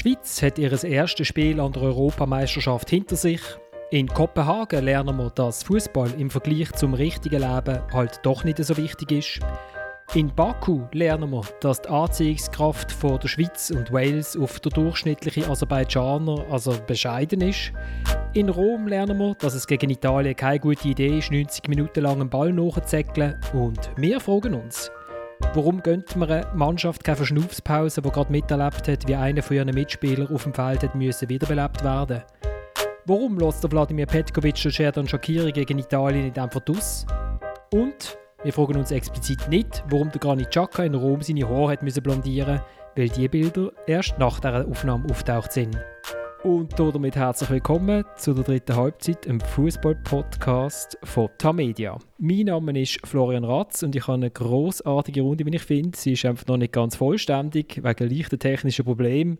Die Schweiz hat ihr erstes Spiel an der Europameisterschaft hinter sich. In Kopenhagen lernen wir, dass Fußball im Vergleich zum richtigen Leben halt doch nicht so wichtig ist. In Baku lernen wir, dass die Anziehungskraft von der Schweiz und Wales auf der durchschnittliche Aserbaidschaner also bescheiden ist. In Rom lernen wir, dass es gegen Italien keine gute Idee ist, 90 Minuten lang einen Ball nachzuzäckeln. Und wir fragen uns, warum gönnt man einer Mannschaft keine Verschnaufspause, die gerade miterlebt hat, wie einer von ihren Mitspielern auf dem Feld hat müssen wiederbelebt werden Warum lässt der Wladimir Petkovic den Sherdan Shakiri gegen Italien nicht einfach aus? Und wir fragen uns explizit nicht, warum der Granit Xhaka in Rom seine Haare hat blondieren weil die Bilder erst nach dieser Aufnahme auftaucht sind. Und damit herzlich willkommen zu der dritten Halbzeit, im Fußball-Podcast von Tamedia. Mein Name ist Florian Ratz und ich habe eine großartige Runde, wie ich finde. Sie ist einfach noch nicht ganz vollständig, wegen leichter technischer Probleme.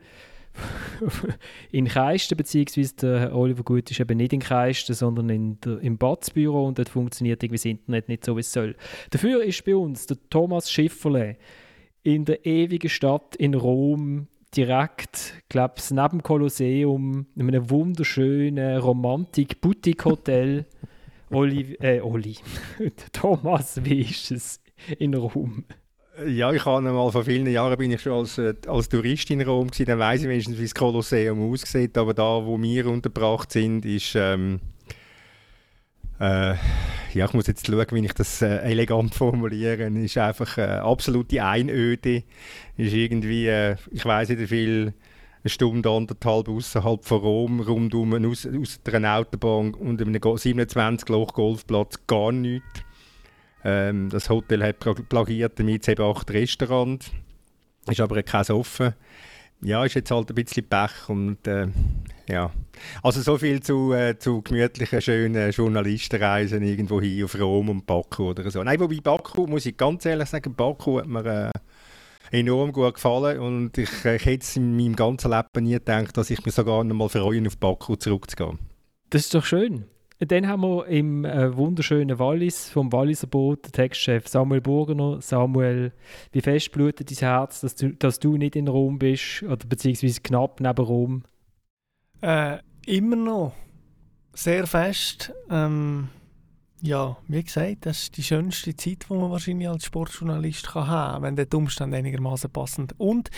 in Keisten, beziehungsweise der Oliver Gut ist eben nicht in Keisten, sondern in der, im Batzbüro und dort funktioniert irgendwie das Internet nicht so, wie es soll. Dafür ist bei uns der Thomas Schifferle in der ewigen Stadt in Rom, direkt, glaube ich, neben dem Kolosseum, in einem wunderschönen Romantik-Boutique-Hotel. Oli, äh, Oli, Thomas, wie ist es in Rom? Ja, ich habe mal vor vielen Jahren bin ich schon als, äh, als Tourist in Rom gewesen, dann weiß ich wenigstens, wie das Kolosseum aussieht, aber da, wo wir untergebracht sind, ist ähm, äh, ja, ich muss jetzt schauen, wie ich das äh, elegant formuliere, ist einfach äh, absolute Einöde, ist irgendwie, äh, ich weiß nicht wie viel, eine Stunde, anderthalb außerhalb von Rom, rundum aus, aus einer Autobahn und einem 27-Loch-Golfplatz gar nichts. Ähm, das Hotel hat plagiert damit eben acht Restaurants. Ist aber kein offen. Ja, ist jetzt halt ein bisschen Pech und äh, ja. Also so viel zu, äh, zu gemütlichen, schönen Journalistenreisen irgendwo hin auf Rom und Baku oder so. Nein, wobei Baku, muss ich ganz ehrlich sagen, Baku hat mir äh, enorm gut gefallen und ich, äh, ich hätte in meinem ganzen Leben nie gedacht, dass ich mich sogar noch mal freue, auf Baku zurückzugehen. Das ist doch schön. Dann haben wir im äh, wunderschönen Wallis vom Walliser Boot Textchef Samuel Burgener. Samuel, wie fest blutet dein Herz, dass du, dass du nicht in Rom bist oder beziehungsweise knapp neben Rom? Äh, immer noch sehr fest. Ähm, ja, wie gesagt, das ist die schönste Zeit, die man wahrscheinlich als Sportjournalist kann haben kann, wenn der Umstand einigermaßen passend Und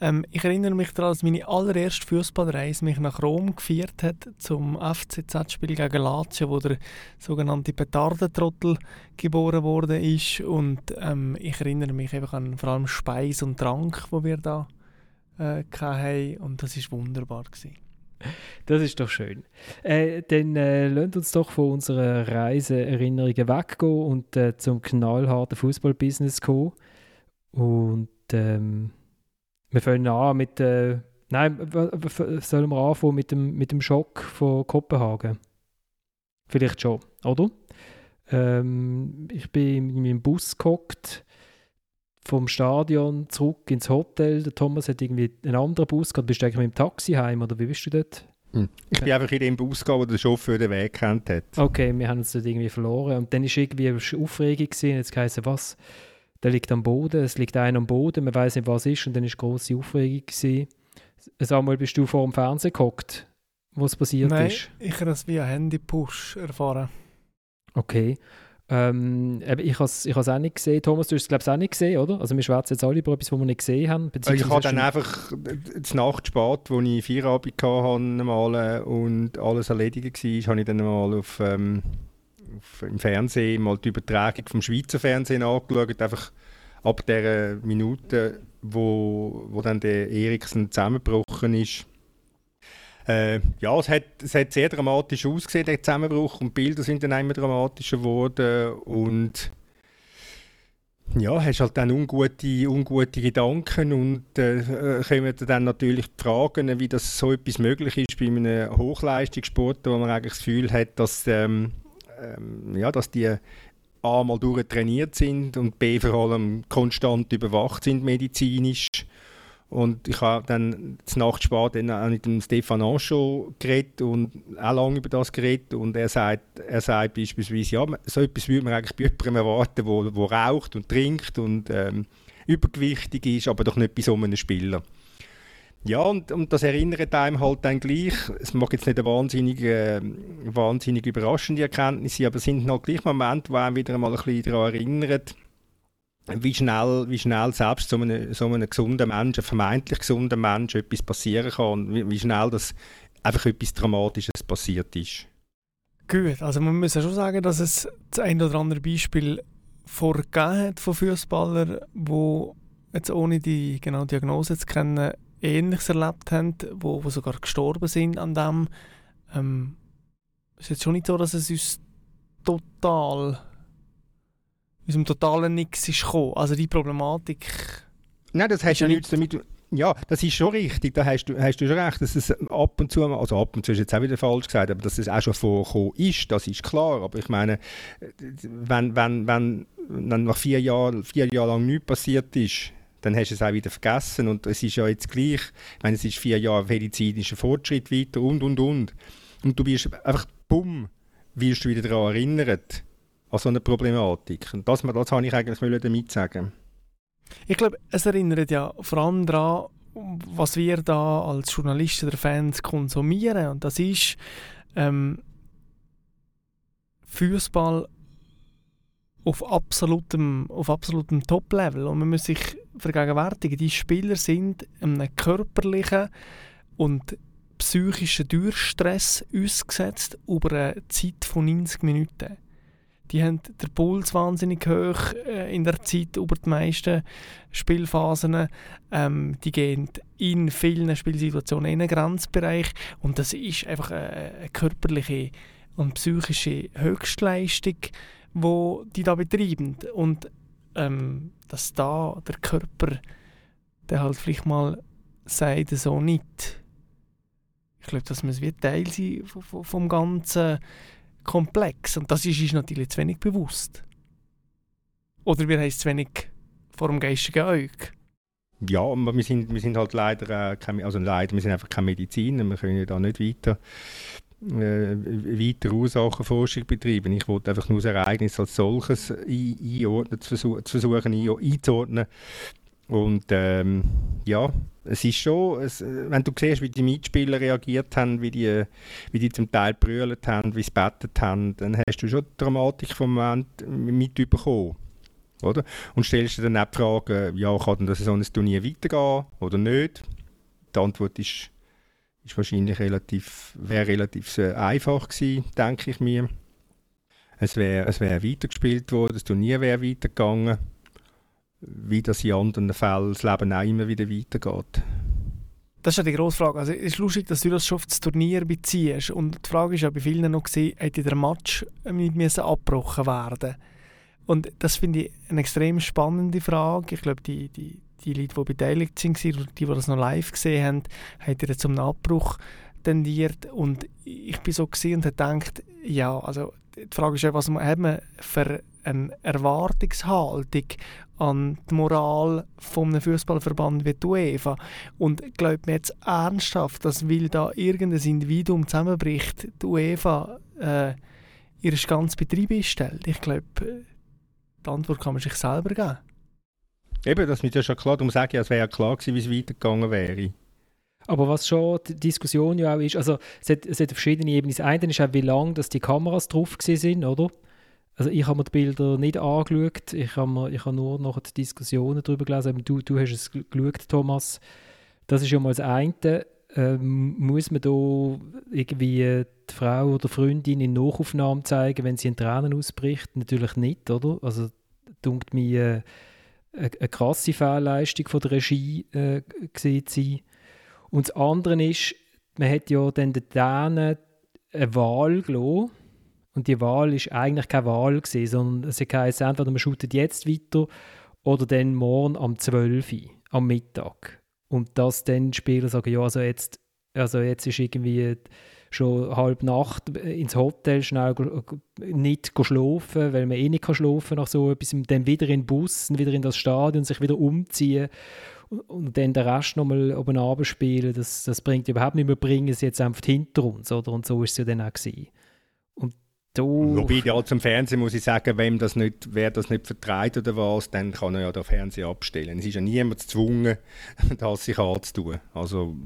ähm, ich erinnere mich daran, dass meine allererste Fußballreise mich nach Rom geführt hat zum FCZ-Spiel gegen Lazio, wo der sogenannte Petardentrottel geboren wurde ist. Und ähm, ich erinnere mich einfach an vor allem Speis und Trank, wo wir da äh, hatten. Und das ist wunderbar gewesen. Das ist doch schön. Äh, dann äh, lasst uns doch von unseren Reiseerinnerungen weggehen und äh, zum knallharten Fußballbusiness kommen. Und ähm, wir fangen an mit. Äh, nein, sollen wir anfangen mit dem, mit dem Schock von Kopenhagen? Vielleicht schon, oder? Ähm, ich bin in meinem Bus gehockt vom Stadion zurück ins Hotel. Der Thomas hat irgendwie einen anderen Bus gehabt. Bist du eigentlich mit dem Taxi heim oder wie bist du dort? Hm. Ich bin einfach in dem Bus gegangen, wo der Chauffeur den Weg kennt hat. Okay, wir haben uns dort irgendwie verloren. Und dann war irgendwie eine Aufregung. Gewesen. Jetzt heisst was? Der liegt am Boden, es liegt einer am Boden, man weiß nicht, was ist. Und dann war grosse Aufregung. Gewesen. Samuel, bist du vor dem Fernsehen gehockt, was passiert Nein, ist? ich habe das via Handy-Push erfahren. Okay. Ähm, ich habe es ich auch nicht gesehen. Thomas, du hast es glaube ich auch nicht gesehen, oder? Also wir schwätzen jetzt alle über etwas, was wir nicht gesehen haben. Ich habe dann einfach die Nacht spät, wo ich Feierabend hatte mal, und alles erledigt war, habe ich dann mal auf, ähm, auf, im Fernsehen mal die Übertragung vom Schweizer Fernsehen angeschaut. Einfach ab der Minute, wo, wo dann der Eriksen zusammengebrochen ist äh, ja, es hat, es hat sehr dramatisch ausgesehen, der Zusammenbruch, und die Bilder sind dann immer dramatischer geworden und ja, hast halt dann ungute, ungute Gedanken und äh, kommen dann natürlich die Fragen, wie das so etwas möglich ist bei einem Hochleistungssport, wo man eigentlich das Gefühl hat, dass, ähm, ähm, ja, dass die A mal durchtrainiert sind und B vor allem konstant überwacht sind medizinisch und ich habe dann die Nacht spät dann mit dem Stefan Ancho geredet und auch lange über das geredet. Und er sagt, er sagt beispielsweise, ja, so etwas würde man eigentlich bei jemandem erwarten, der, der raucht und trinkt und ähm, übergewichtig ist, aber doch nicht bei so einem Spieler. Ja, und, und das erinnert einem halt dann gleich, es mag jetzt nicht eine wahnsinnige, äh, wahnsinnig überraschende Erkenntnis sein, aber es sind halt gleich Momente, die einem wieder mal ein bisschen daran erinnern, wie schnell, wie schnell selbst so einem, so einem gesunden Mensch, einem vermeintlich gesunden Mensch etwas passieren kann, wie, wie schnell das einfach etwas Dramatisches passiert ist. Gut, also man muss ja schon sagen, dass es das ein oder andere Beispiel vorgegeben hat von Fußballern, die jetzt ohne die genaue Diagnose zu kennen, Ähnliches erlebt haben, wo, wo sogar gestorben sind an dem. Ähm, ist jetzt schon nicht so, dass es uns total aus dem totalen Nix ist gekommen. Also die Problematik. Nein, das hast ja nichts damit. Ja, das ist schon richtig, da hast du, hast du schon recht, dass es ab und zu, also ab und zu ist jetzt auch wieder falsch gesagt, aber dass es auch schon vorgekommen ist, das ist klar. Aber ich meine, wenn, wenn, wenn, wenn nach vier Jahren, vier Jahre lang nichts passiert ist, dann hast du es auch wieder vergessen. Und es ist ja jetzt gleich, ich meine, es ist vier Jahre medizinischer Fortschritt weiter und, und, und. Und du wirst einfach, bumm, wirst du wieder daran erinnert, an so eine Problematik. Und das, das wollte ich eigentlich damit sagen. Ich glaube, es erinnert ja vor allem daran, was wir da als Journalisten oder Fans konsumieren. Und das ist ähm, Fußball auf absolutem, auf absolutem Top-Level. Und man muss sich vergegenwärtigen, die Spieler sind einem körperlichen und psychischen Durchstress ausgesetzt über eine Zeit von 90 Minuten. Die haben den Puls wahnsinnig hoch äh, in der Zeit über die meisten Spielphasen. Ähm, die gehen in vielen Spielsituationen in einen Grenzbereich und das ist einfach eine, eine körperliche und psychische Höchstleistung, wo die da betreiben und ähm, dass da der Körper der halt vielleicht mal sagt so nicht. Ich glaube, das muss wie Teil sein vom, vom ganzen Komplex und das ist uns natürlich zu wenig bewusst. Oder wir haben es zu wenig vor dem geistigen Auge. Ja, aber wir sind, wir sind halt leider, äh, keine, also leider, wir sind einfach keine Mediziner, wir können da nicht weiter äh, weiter Ursachenforschung betreiben. Ich wollte einfach nur das Ereignis als solches einordnen, zu versuchen einzuordnen. Und ähm, ja, es ist schon, es, wenn du siehst, wie die Mitspieler reagiert haben, wie die, wie die zum Teil brüllt haben, wie sie bettet haben, dann hast du schon die Dramatik vom Moment mitbekommen. Oder? Und stellst dir dann auch die Frage, ja, kann denn das so ein Turnier weitergehen oder nicht? Die Antwort ist ist wahrscheinlich relativ, wäre relativ einfach gewesen, denke ich mir. Es wäre es wär weitergespielt worden, das Turnier wäre weitergegangen, wie das in anderen Fällen das Leben auch immer wieder weitergeht. Das ist ja die grosse Frage. Also, es ist lustig, dass du das schon auf das Turnier beziehst. Und die Frage ist ja bei vielen noch, gewesen, hätte der Match nicht abgebrochen werden Und das finde ich eine extrem spannende Frage. Ich glaube, die, die, die Leute, die beteiligt waren, die, die das noch live gesehen haben, haben ihr zum Abbruch tendiert. Und ich bin so gesehen und habe gedacht, ja, also die Frage ist ja, was hat man für eine Erwartungshaltung an die Moral einem Fußballverband wie die UEFA. Und glaubt mir jetzt ernsthaft, dass weil da irgendein Individuum zusammenbricht, die UEFA äh, ihr ganzes Betrieb einstellt? Ich glaube, die Antwort kann man sich selber geben. Eben, das ist ja schon klar. Darum sage ich, es wäre ja klar gewesen, wie es weitergegangen wäre. Aber was schon die Diskussion ja auch ist, also es hat, es hat verschiedene Ebenen. Das eine ist auch, wie lange dass die Kameras drauf sind, oder? Also ich habe mir die Bilder nicht angeschaut, ich habe, mir, ich habe nur noch die Diskussionen darüber gelesen. Du, du hast es geschaut, Thomas. Das ist ja mal das eine. Ähm, muss man da irgendwie die Frau oder Freundin in Nachaufnahmen zeigen, wenn sie in Tränen ausbricht? Natürlich nicht, oder? Also, dunkt mir eine, eine krasse Fehlleistung von der Regie äh, sein. Und das andere ist, man hat ja dann den Dänen eine Wahl gelassen. Und die Wahl ist eigentlich keine Wahl gewesen, sondern es heisst, entweder man shootet jetzt weiter oder dann morgen am 12 Uhr, am Mittag. Und dass dann die Spieler sagen, ja, also jetzt, also jetzt ist irgendwie schon halb Nacht ins Hotel schnell nicht schlafen, weil man eh nicht schlafen nach so etwas, dann wieder in den Bus, wieder in das Stadion, sich wieder umziehen und dann den Rest nochmal oben abspielen, das, das bringt überhaupt nicht mehr, bringen sie jetzt einfach hinter uns, oder? Und so ist es ja dann auch gewesen. Du. Wobei, ja, zum Fernsehen muss ich sagen, wem das nicht, wer das nicht vertreibt oder was, dann kann er ja den Fernseher abstellen. Es ist ja niemand gezwungen, das sich anzutun. Also,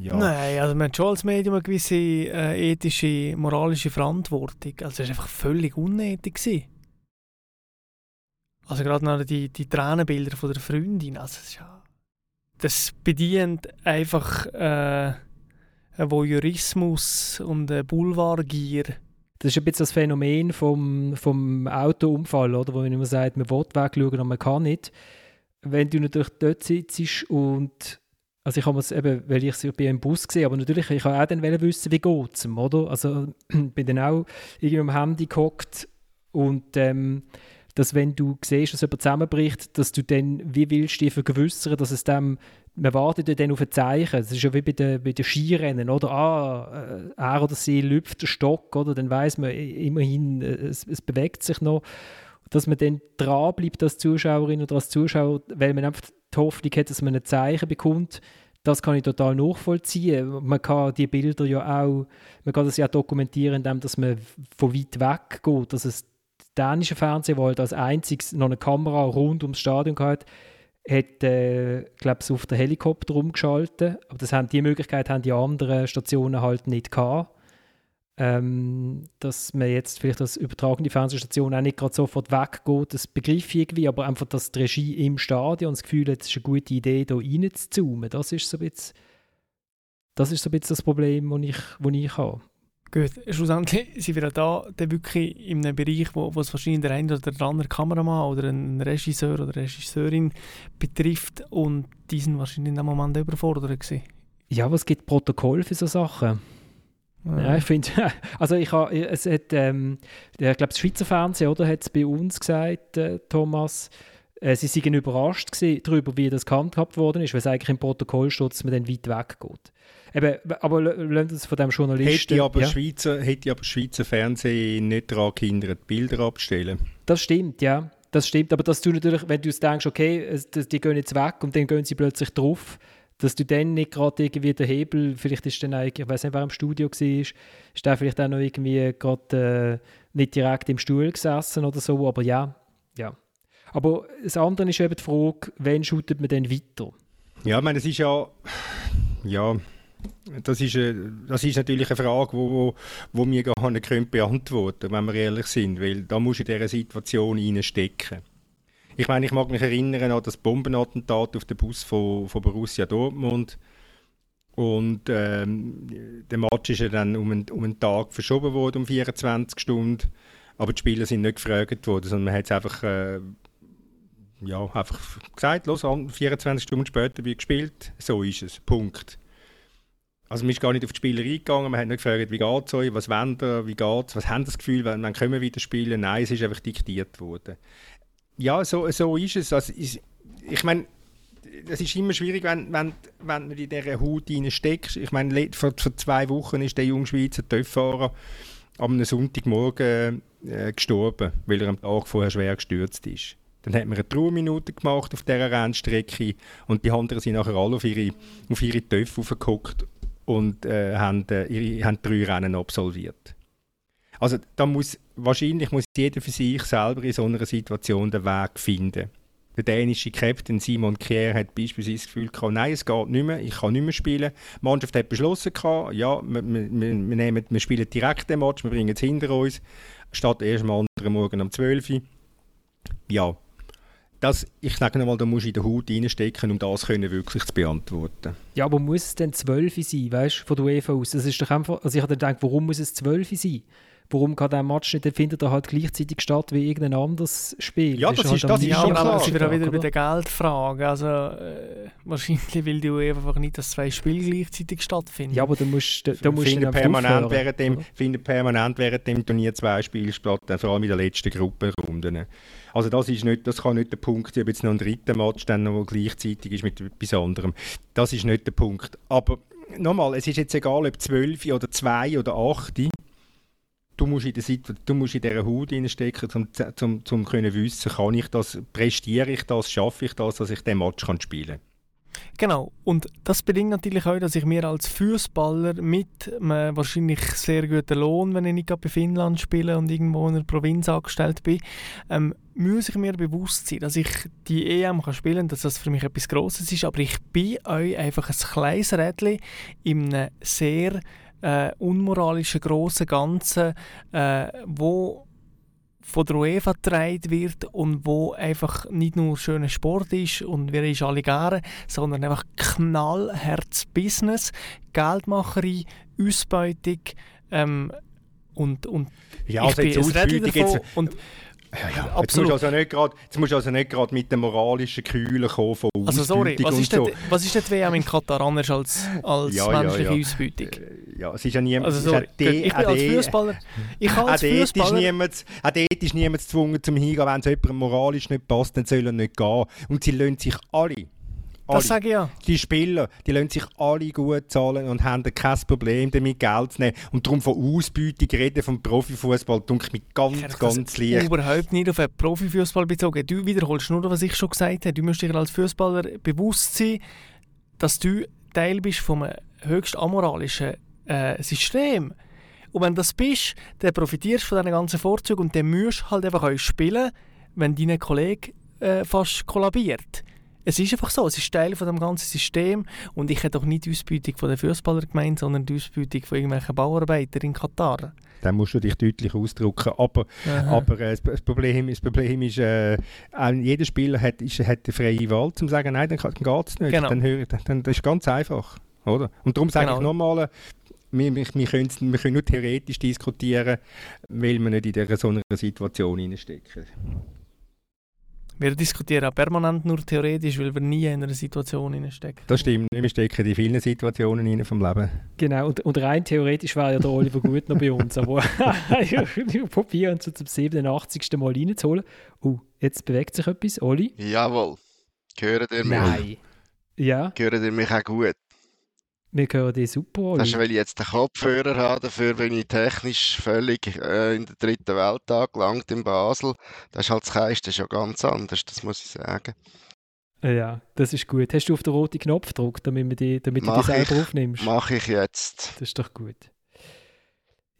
ja. Nein, also man hat schon als Medium eine gewisse äh, ethische, moralische Verantwortung. Also es war einfach völlig unnötig. Gewesen. Also gerade noch die, die Tränenbilder von der Freundin, also das, ja, das bedient einfach äh, Voyeurismus und äh, Boulevardgier das ist ein bisschen das Phänomen vom, vom Autounfall, oder? wo man immer sagt, man will wegschauen, aber man kann nicht. Wenn du natürlich dort sitzt und also ich habe es eben, weil ich es bei einem Bus gesehen aber natürlich, ich habe auch dann wissen, wie geht es oder? Also bin dann auch irgendwie am Handy gehockt und ähm, dass wenn du siehst, dass jemand zusammenbricht, dass du dann, wie willst du dich vergewissern, dass es dem man wartet ja dann auf ein Zeichen. Das ist ja wie bei den, bei den Skirennen, oder? Ah, äh, er oder sie lüpft den Stock, oder? Dann weiß man immerhin, äh, es, es, bewegt sich noch. Dass man dann dranbleibt als Zuschauerin oder als Zuschauer, weil man einfach die Hoffnung hat, dass man ein Zeichen bekommt, das kann ich total nachvollziehen. Man kann die Bilder ja auch, man kann das ja dokumentieren, indem dass man von weit weg geht. Dass es dänische Fernsehen, wo halt als einziges noch eine Kamera rund ums Stadion hat, hat, äh, glaube ich, auf den Helikopter umgeschaltet. Aber das haben, die Möglichkeit haben die anderen Stationen halt nicht gehabt. Ähm, dass man jetzt vielleicht als übertragene Fernsehstation auch nicht gerade sofort weggeht, das begriff ich irgendwie, aber einfach, dass die Regie im Stadion das Gefühl hat, es ist eine gute Idee, da reinzuzoomen, das ist so ein bisschen das, ist so ein bisschen das Problem, das ich, das ich habe. Gut, schlussendlich sind wir da dann wirklich in einem Bereich, wo, wo es wahrscheinlich der eine oder der andere Kameramann oder ein Regisseur oder Regisseurin betrifft und die sind wahrscheinlich in dem Moment überfordert gewesen. Ja, aber es gibt Protokoll für solche Sachen. Ja, ja ich finde, also ich habe, es hat, ähm, ich glaube, das Schweizer Fernsehen, oder, hat es bei uns gesagt, äh, Thomas, sie waren überrascht darüber, wie das gehandhabt worden ist, weil es eigentlich im Protokoll steht, dass man dann weit weg geht. Eben, aber lasst uns von dem Journalisten... Hätte aber, ja? Schweizer, hätte aber Schweizer Fernsehen nicht daran gehindert, Bilder abzustellen. Das stimmt, ja. Das stimmt, aber dass du natürlich, wenn du denkst, okay, die gehen jetzt weg und dann gehen sie plötzlich drauf, dass du dann nicht gerade irgendwie den Hebel, vielleicht ist dann eigentlich, ich weiß nicht, wer im Studio war, ist der vielleicht auch noch irgendwie gerade äh, nicht direkt im Stuhl gesessen oder so, aber ja, ja. Aber das andere ist eben die Frage, wann shootet man denn weiter? Ja, ich meine, es ist ja, ja, das ist, eine, das ist natürlich eine Frage, wo, wo, wo wir gar nicht können beantworten wenn wir ehrlich sind, weil da muss in dieser Situation stecken. Ich meine, ich mag mich erinnern an das Bombenattentat auf den Bus von, von Borussia Dortmund und ähm, der Match ist ja dann um einen, um einen Tag verschoben worden, um 24 Stunden, aber die Spieler sind nicht gefragt worden, sondern man hat es einfach äh, ja, einfach gesagt, los, 24 Stunden später wird gespielt, so ist es, Punkt. Also man ist gar nicht auf die Spieler eingegangen, man hat nicht gefragt, wie geht es euch, was wollt ihr, wie geht es, was haben das Gefühl, wann, wann können wir wieder spielen? Nein, es ist einfach diktiert worden. Ja, so, so ist es. Also, ich, ich meine, es ist immer schwierig, wenn, wenn, wenn du in dieser Haut steckst. Ich meine, vor, vor zwei Wochen ist der junge Schweizer Töpffahrer am Sonntagmorgen äh, gestorben, weil er am Tag vorher schwer gestürzt ist. Dann hat man eine Trauerminute gemacht auf dieser Rennstrecke und die anderen sind nachher alle auf ihre, auf ihre Töpfe aufgeguckt und äh, haben, äh, ihre, haben drei Rennen absolviert. Also da muss, wahrscheinlich muss jeder für sich selber in so einer Situation den Weg finden. Der dänische Captain Simon Kier hat beispielsweise das Gefühl gehabt, nein, es geht nicht mehr, ich kann nicht mehr spielen. Die Mannschaft hat beschlossen, gehabt, ja, wir, wir, nehmen, wir spielen direkt den Match, wir bringen es hinter uns, statt erst am anderen Morgen um 12 Uhr. Ja, das, ich sage nochmal, da musst du in der Haut reinstecken, um das können wirklich zu beantworten. Ja, aber muss es denn 12 sein, weißt du, von der UEFA aus? Das ist doch einfach, also ich habe gedacht, warum muss es 12 sein? Warum kann der Match nicht, dann findet er halt gleichzeitig statt wie irgendein anderes Spiel? Ja, das, das ist, halt das ist schon klar. sind wir wieder bei der Geldfrage. Also, äh, wahrscheinlich will die UEFA einfach nicht, dass zwei Spiele gleichzeitig stattfinden. Ja, aber du musst, da musst finden permanent, während dem, finden permanent während dem Turnier zwei Spiele statt, vor allem in der letzten Gruppenrunde. Also das, ist nicht, das kann nicht der Punkt sein, ob jetzt noch ein dritter Match dann noch gleichzeitig ist mit etwas anderem. Das ist nicht der Punkt. Aber nochmal, es ist jetzt egal, ob 12 oder 2 oder 8. Du musst in, der Situation, du musst in dieser Haut stecken, um zum, zum können wissen, kann ich das, prestiere ich das, schaffe ich das, dass ich den Match kann spielen kann. Genau. Und das bedingt natürlich auch, dass ich mir als Fußballer mit einem wahrscheinlich sehr guten Lohn, wenn ich nicht gerade bei Finnland spiele und irgendwo in einer Provinz angestellt bin, ähm, muss ich mir bewusst sein, dass ich die EM kann spielen kann, dass das für mich etwas Grosses ist. Aber ich bin euch einfach ein kleines Rädchen in einem sehr äh, unmoralischen, grossen Ganzen, äh, wo von der UEFA getragen wird und wo einfach nicht nur schöner Sport ist und wir ist alle gerne, sondern einfach knallherz Business, Geldmacherei, Ausbeutung ähm, und, und ja, also ich bin Ausbeutung jetzt, und ja, ja. Jetzt musst, also nicht grad, jetzt musst du also nicht gerade mit dem moralischen Kühlen kommen von Also sorry, was ist, so. denn, was ist denn die WM in Katar anders als, als ja, menschliche ja, Ausbeutung? Äh, ja, es ist ja niemand... Also sorry, ich bin als Fußballer... Ich kann als Fußballer... Auch dort ist niemand gezwungen zum Hingehen, wenn es jemandem moralisch nicht passt, dann soll er nicht gehen. Und sie lassen sich alle das sage ich ja. Die Spieler, die lassen sich alle gut zahlen und haben kein Problem damit, Geld zu nehmen. Und darum von Ausbeutung reden vom Profifußball, denke ich ganz, ja, ganz leicht. überhaupt nicht auf den Profifußball bezogen. Du wiederholst nur, was ich schon gesagt habe. Du musst dir als Fußballer bewusst sein, dass du Teil bist von einem höchst amoralischen äh, System. Und wenn du das bist, dann profitierst du von diesen ganzen Vorzügen und dann musst du halt einfach spielen, wenn dein Kollege äh, fast kollabiert. Es ist einfach so, es ist Teil von dem ganzen System und ich hätte auch nicht die Ausbeutung von den Fußballer gemeint, sondern die Ausbeutung von irgendwelchen Bauarbeitern in Katar. Dann musst du dich deutlich ausdrücken. Aber, aber äh, das, Problem, das Problem ist, äh, jeder Spieler hat, ist, hat eine freie Wahl, um zu sagen, nein, dann, dann geht es nicht. Genau. Dann, hör, dann, das ist ganz einfach. Oder? Und darum sage genau. ich nochmal, wir, wir, wir, können, wir können nur theoretisch diskutieren, weil wir nicht in so einer Situation stecken. Wir diskutieren auch permanent nur theoretisch, weil wir nie in einer Situation stecken. Das stimmt, wir stecken in vielen Situationen rein vom Leben. Genau, und, und rein theoretisch wäre ja der Oliver gut noch bei uns, aber wir probieren uns zum 87. Mal reinzuholen. Oh, jetzt bewegt sich etwas, Oli? Jawohl, hören ihr mich? Nein. Ja. Hören ihr mich auch gut? Wir hören dich super. Oli. Das ist, weil ich jetzt den Kopfhörer habe. Dafür bin ich technisch völlig äh, in der dritten Welt angelangt in Basel. Das ist halt das Keiste schon ganz anders, das muss ich sagen. Ja, das ist gut. Hast du auf den roten Knopf gedrückt, damit, wir die, damit du die selber ich, aufnimmst? Mache ich jetzt. Das ist doch gut.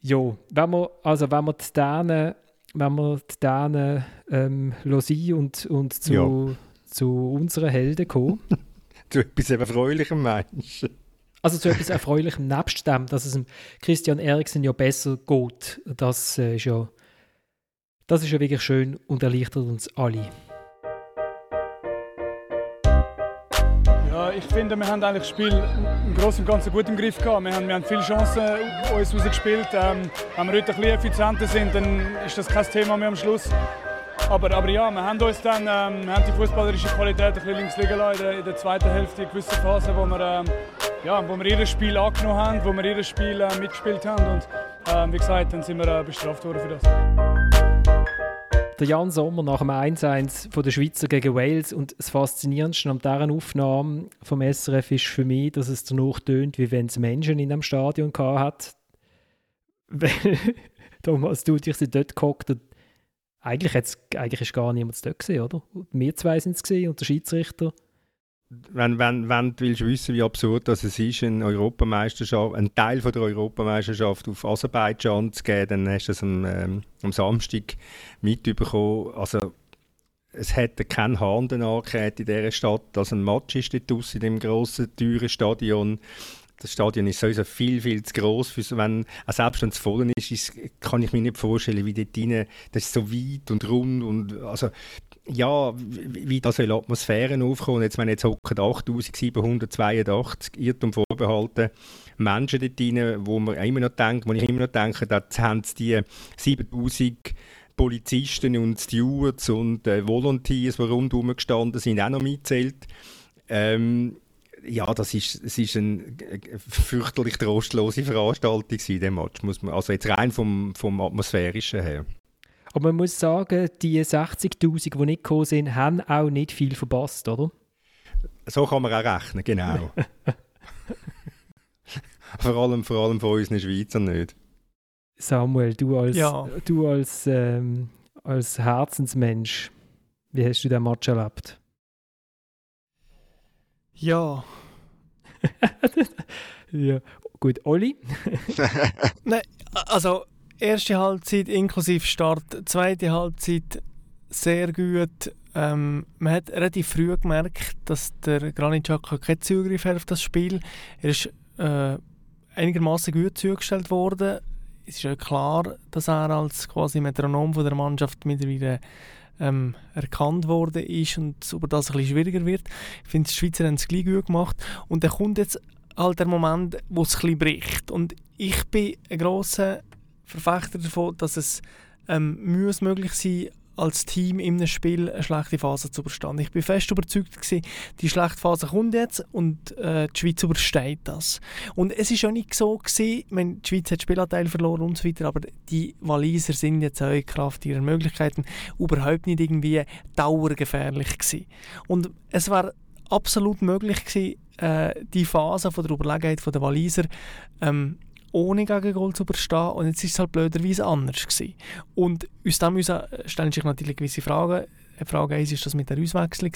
Jo, wenn wir, also wenn wir die Dänen, wenn wir die Dänen ähm, sein und, und zu, ja. zu unseren Helden kommen. zu etwas Erfreulichem Menschen. Also zu etwas Erfreulichem, nebst dem, dass es Christian Eriksen ja besser geht. Das äh, ist ja, das ist ja wirklich schön und erleichtert uns alle. Ich finde, wir haben eigentlich das Spiel im Großen und Ganzen gut im Griff gehabt. Wir haben, wir haben viele Chancen uns rausgespielt. Ähm, wenn wir heute ein bisschen effizienter sind, dann ist das kein Thema mehr am Schluss. Aber, aber ja, wir haben uns dann ähm, haben die fußballerische Qualität ein bisschen links liegen lassen in der, zweiten Hälfte, in gewissen Phasen, wo wir, ähm, ja, wo wir jedes Spiel angenommen haben, wo wir jedes Spiel äh, mitgespielt haben. Und äh, wie gesagt, dann sind wir äh, bestraft worden für das. Der Jan Sommer nach dem 1-1 der Schweizer gegen Wales. Und das Faszinierendste an dieser Aufnahme vom SRF ist für mich, dass es danach tönt, wie wenn es Menschen in einem Stadion hat. Thomas, du dich dort gehockt und eigentlich, eigentlich ist gar niemand dort gesehen, oder? Wir zwei sind es und der Schiedsrichter. Wenn, wenn, wenn du willst wissen, wie absurd das ist, eine Europameisterschaft, einen Teil von der Europameisterschaft auf Aserbaidschan zu geben, dann hast du es am, ähm, am Samstag mitbekommen. Also, es hätte keinen Hahn in dieser Stadt. Also ein Match ist dort in dem grossen, teuren Stadion das Stadion ist sowieso viel, viel zu groß. Für, wenn, also selbst wenn es voll ist, ist, kann ich mir nicht vorstellen, wie dort rein, das ist so weit und rund und also ja, wie, wie da soll Atmosphären aufkommen. Jetzt, wenn jetzt hocken 8782 Irrtum vorbehalten Menschen dort rein, wo man immer noch denkt, wo ich immer noch denke, da haben sie die 7000 Polizisten und Stewards und äh, Volunteers, die rundherum gestanden sind, auch noch mitzählt. Ähm, ja, das ist, es ist eine fürchterlich trostlose Veranstaltung in dem Match, muss man, also jetzt rein vom, vom Atmosphärischen her. Aber man muss sagen, die 60'000, die nicht gekommen sind, haben auch nicht viel verpasst, oder? So kann man auch rechnen, genau. vor, allem, vor allem von unseren Schweizern nicht. Samuel, du als, ja. du als, ähm, als Herzensmensch, wie hast du den Match erlebt? Ja. ja. Gut, Oli? Nein, also erste Halbzeit inklusive Start, zweite Halbzeit sehr gut. Ähm, man hat relativ früh gemerkt, dass der Granit Xhaka keinen Zugriff hat auf das Spiel. Er ist äh, einigermaßen gut zugestellt worden. Es ist ja klar, dass er als quasi Metronom von der Mannschaft mittlerweile ähm, erkannt worden ist und über das ein bisschen schwieriger wird. Ich finde, die Schweizer haben es gleich gut gemacht. Und dann kommt jetzt halt der Moment, wo es ein bisschen bricht. Und ich bin ein grosser Verfechter davon, dass es ähm, möglich sein als Team in einem Spiel eine schlechte Phase zu überstehen. Ich bin fest überzeugt gewesen, die schlechte Phase kommt jetzt und äh, die Schweiz übersteht das. Und es ist auch nicht so gewesen, meine, die Schweiz hat Spielanteil verloren und so weiter, aber die Waliser sind jetzt auch in Kraft ihrer Möglichkeiten überhaupt nicht irgendwie dauergefährlich gewesen. Und es war absolut möglich gewesen, äh, die Phase von der Überlegenheit der Waliser ähm, ohne Gegengol zu überstehen und jetzt ist es halt blöderweise anders gewesen. Und aus dem stellen sich natürlich gewisse Fragen. Frage 1 ist das mit der Auswechslung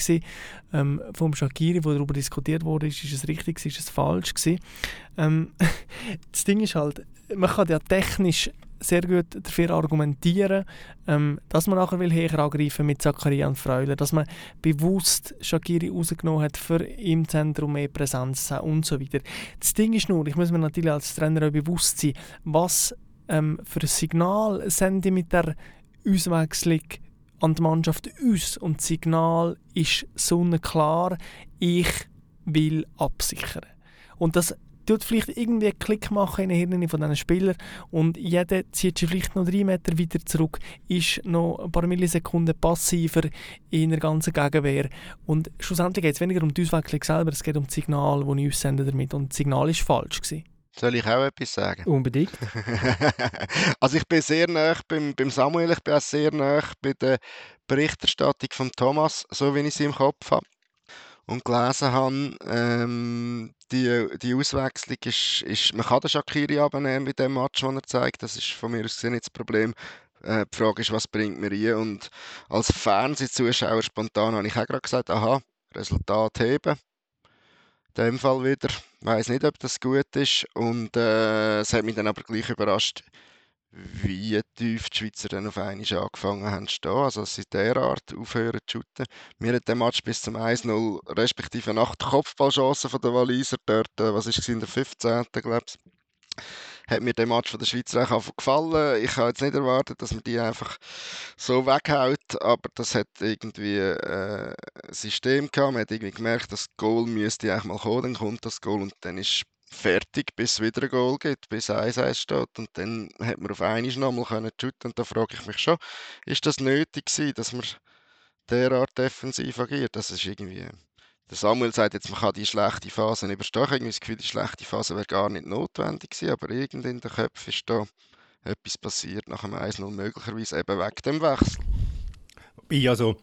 ähm, vom Shakiri, wo darüber diskutiert wurde, ist, ist es richtig, ist es falsch gewesen. Ähm, das Ding ist halt, man kann ja technisch sehr gut dafür argumentieren, ähm, dass man nachher will höher angreifen mit Zakaria und Freuler, dass man bewusst Shakiri rausgenommen hat, für im Zentrum mehr Präsenz zu haben und so weiter. Das Ding ist nur, ich muss mir natürlich als Trainer auch bewusst sein, was ähm, für ein Signal sende mit der Auswechslung an die Mannschaft aus und das Signal ist sonnenklar, ich will absichern. Und das tut vielleicht irgendwie einen Klick machen in den Hirnen von diesen Spielern und jeder zieht sich vielleicht noch drei Meter weiter zurück, ist noch ein paar Millisekunden passiver in der ganzen Gegenwehr und schlussendlich geht es weniger um die Auswechslung selber, es geht um das Signal, das ich aussende damit und das Signal war falsch. Gewesen. Soll ich auch etwas sagen? Unbedingt. also ich bin sehr nah beim, beim Samuel, ich bin auch sehr nah bei der Berichterstattung von Thomas, so wie ich sie im Kopf habe und gelesen habe, ähm, die, die Auswechslung ist, ist, man kann den Shakiri abnehmen mit dem Match, den er zeigt, das ist von mir aus gesehen nicht das Problem. Äh, die Frage ist, was bringt mir rein? Und als Fernsehzuschauer spontan habe ich auch gerade gesagt, aha, Resultat heben. In dem Fall wieder. Ich weiß nicht, ob das gut ist. Und äh, es hat mich dann aber gleich überrascht, wie tief die Schweizer dann auf einmal angefangen haben zu stehen. Also, dass sie derart aufhören zu shooten. Mir hat der Match bis zum 1-0, respektive nach der Kopfballchance von der Waliser dort, äh, was ist in der 15. glaube ich, hat mir der Match von der Schweizer auch gefallen. Ich habe jetzt nicht erwartet, dass man die einfach so weghaut, aber das hat irgendwie äh, ein System gehabt. Man hat irgendwie gemerkt, das Goal müsste eigentlich mal kommen, dann kommt das Goal und dann ist fertig, bis es wieder ein Goal gibt, bis 1-1 steht. Und dann hat man auf einmal nochmal können shooten. Und da frage ich mich schon, ist das nötig gewesen, dass man derart defensiv agiert? Das ist irgendwie... Der Samuel sagt jetzt, man kann die schlechte Phase überstehen. Ich habe das Gefühl, die schlechte Phase wäre gar nicht notwendig gewesen, aber irgendwie in den Köpfen ist da etwas passiert nach dem 1-0, möglicherweise eben wegen dem Wechsel. Ich also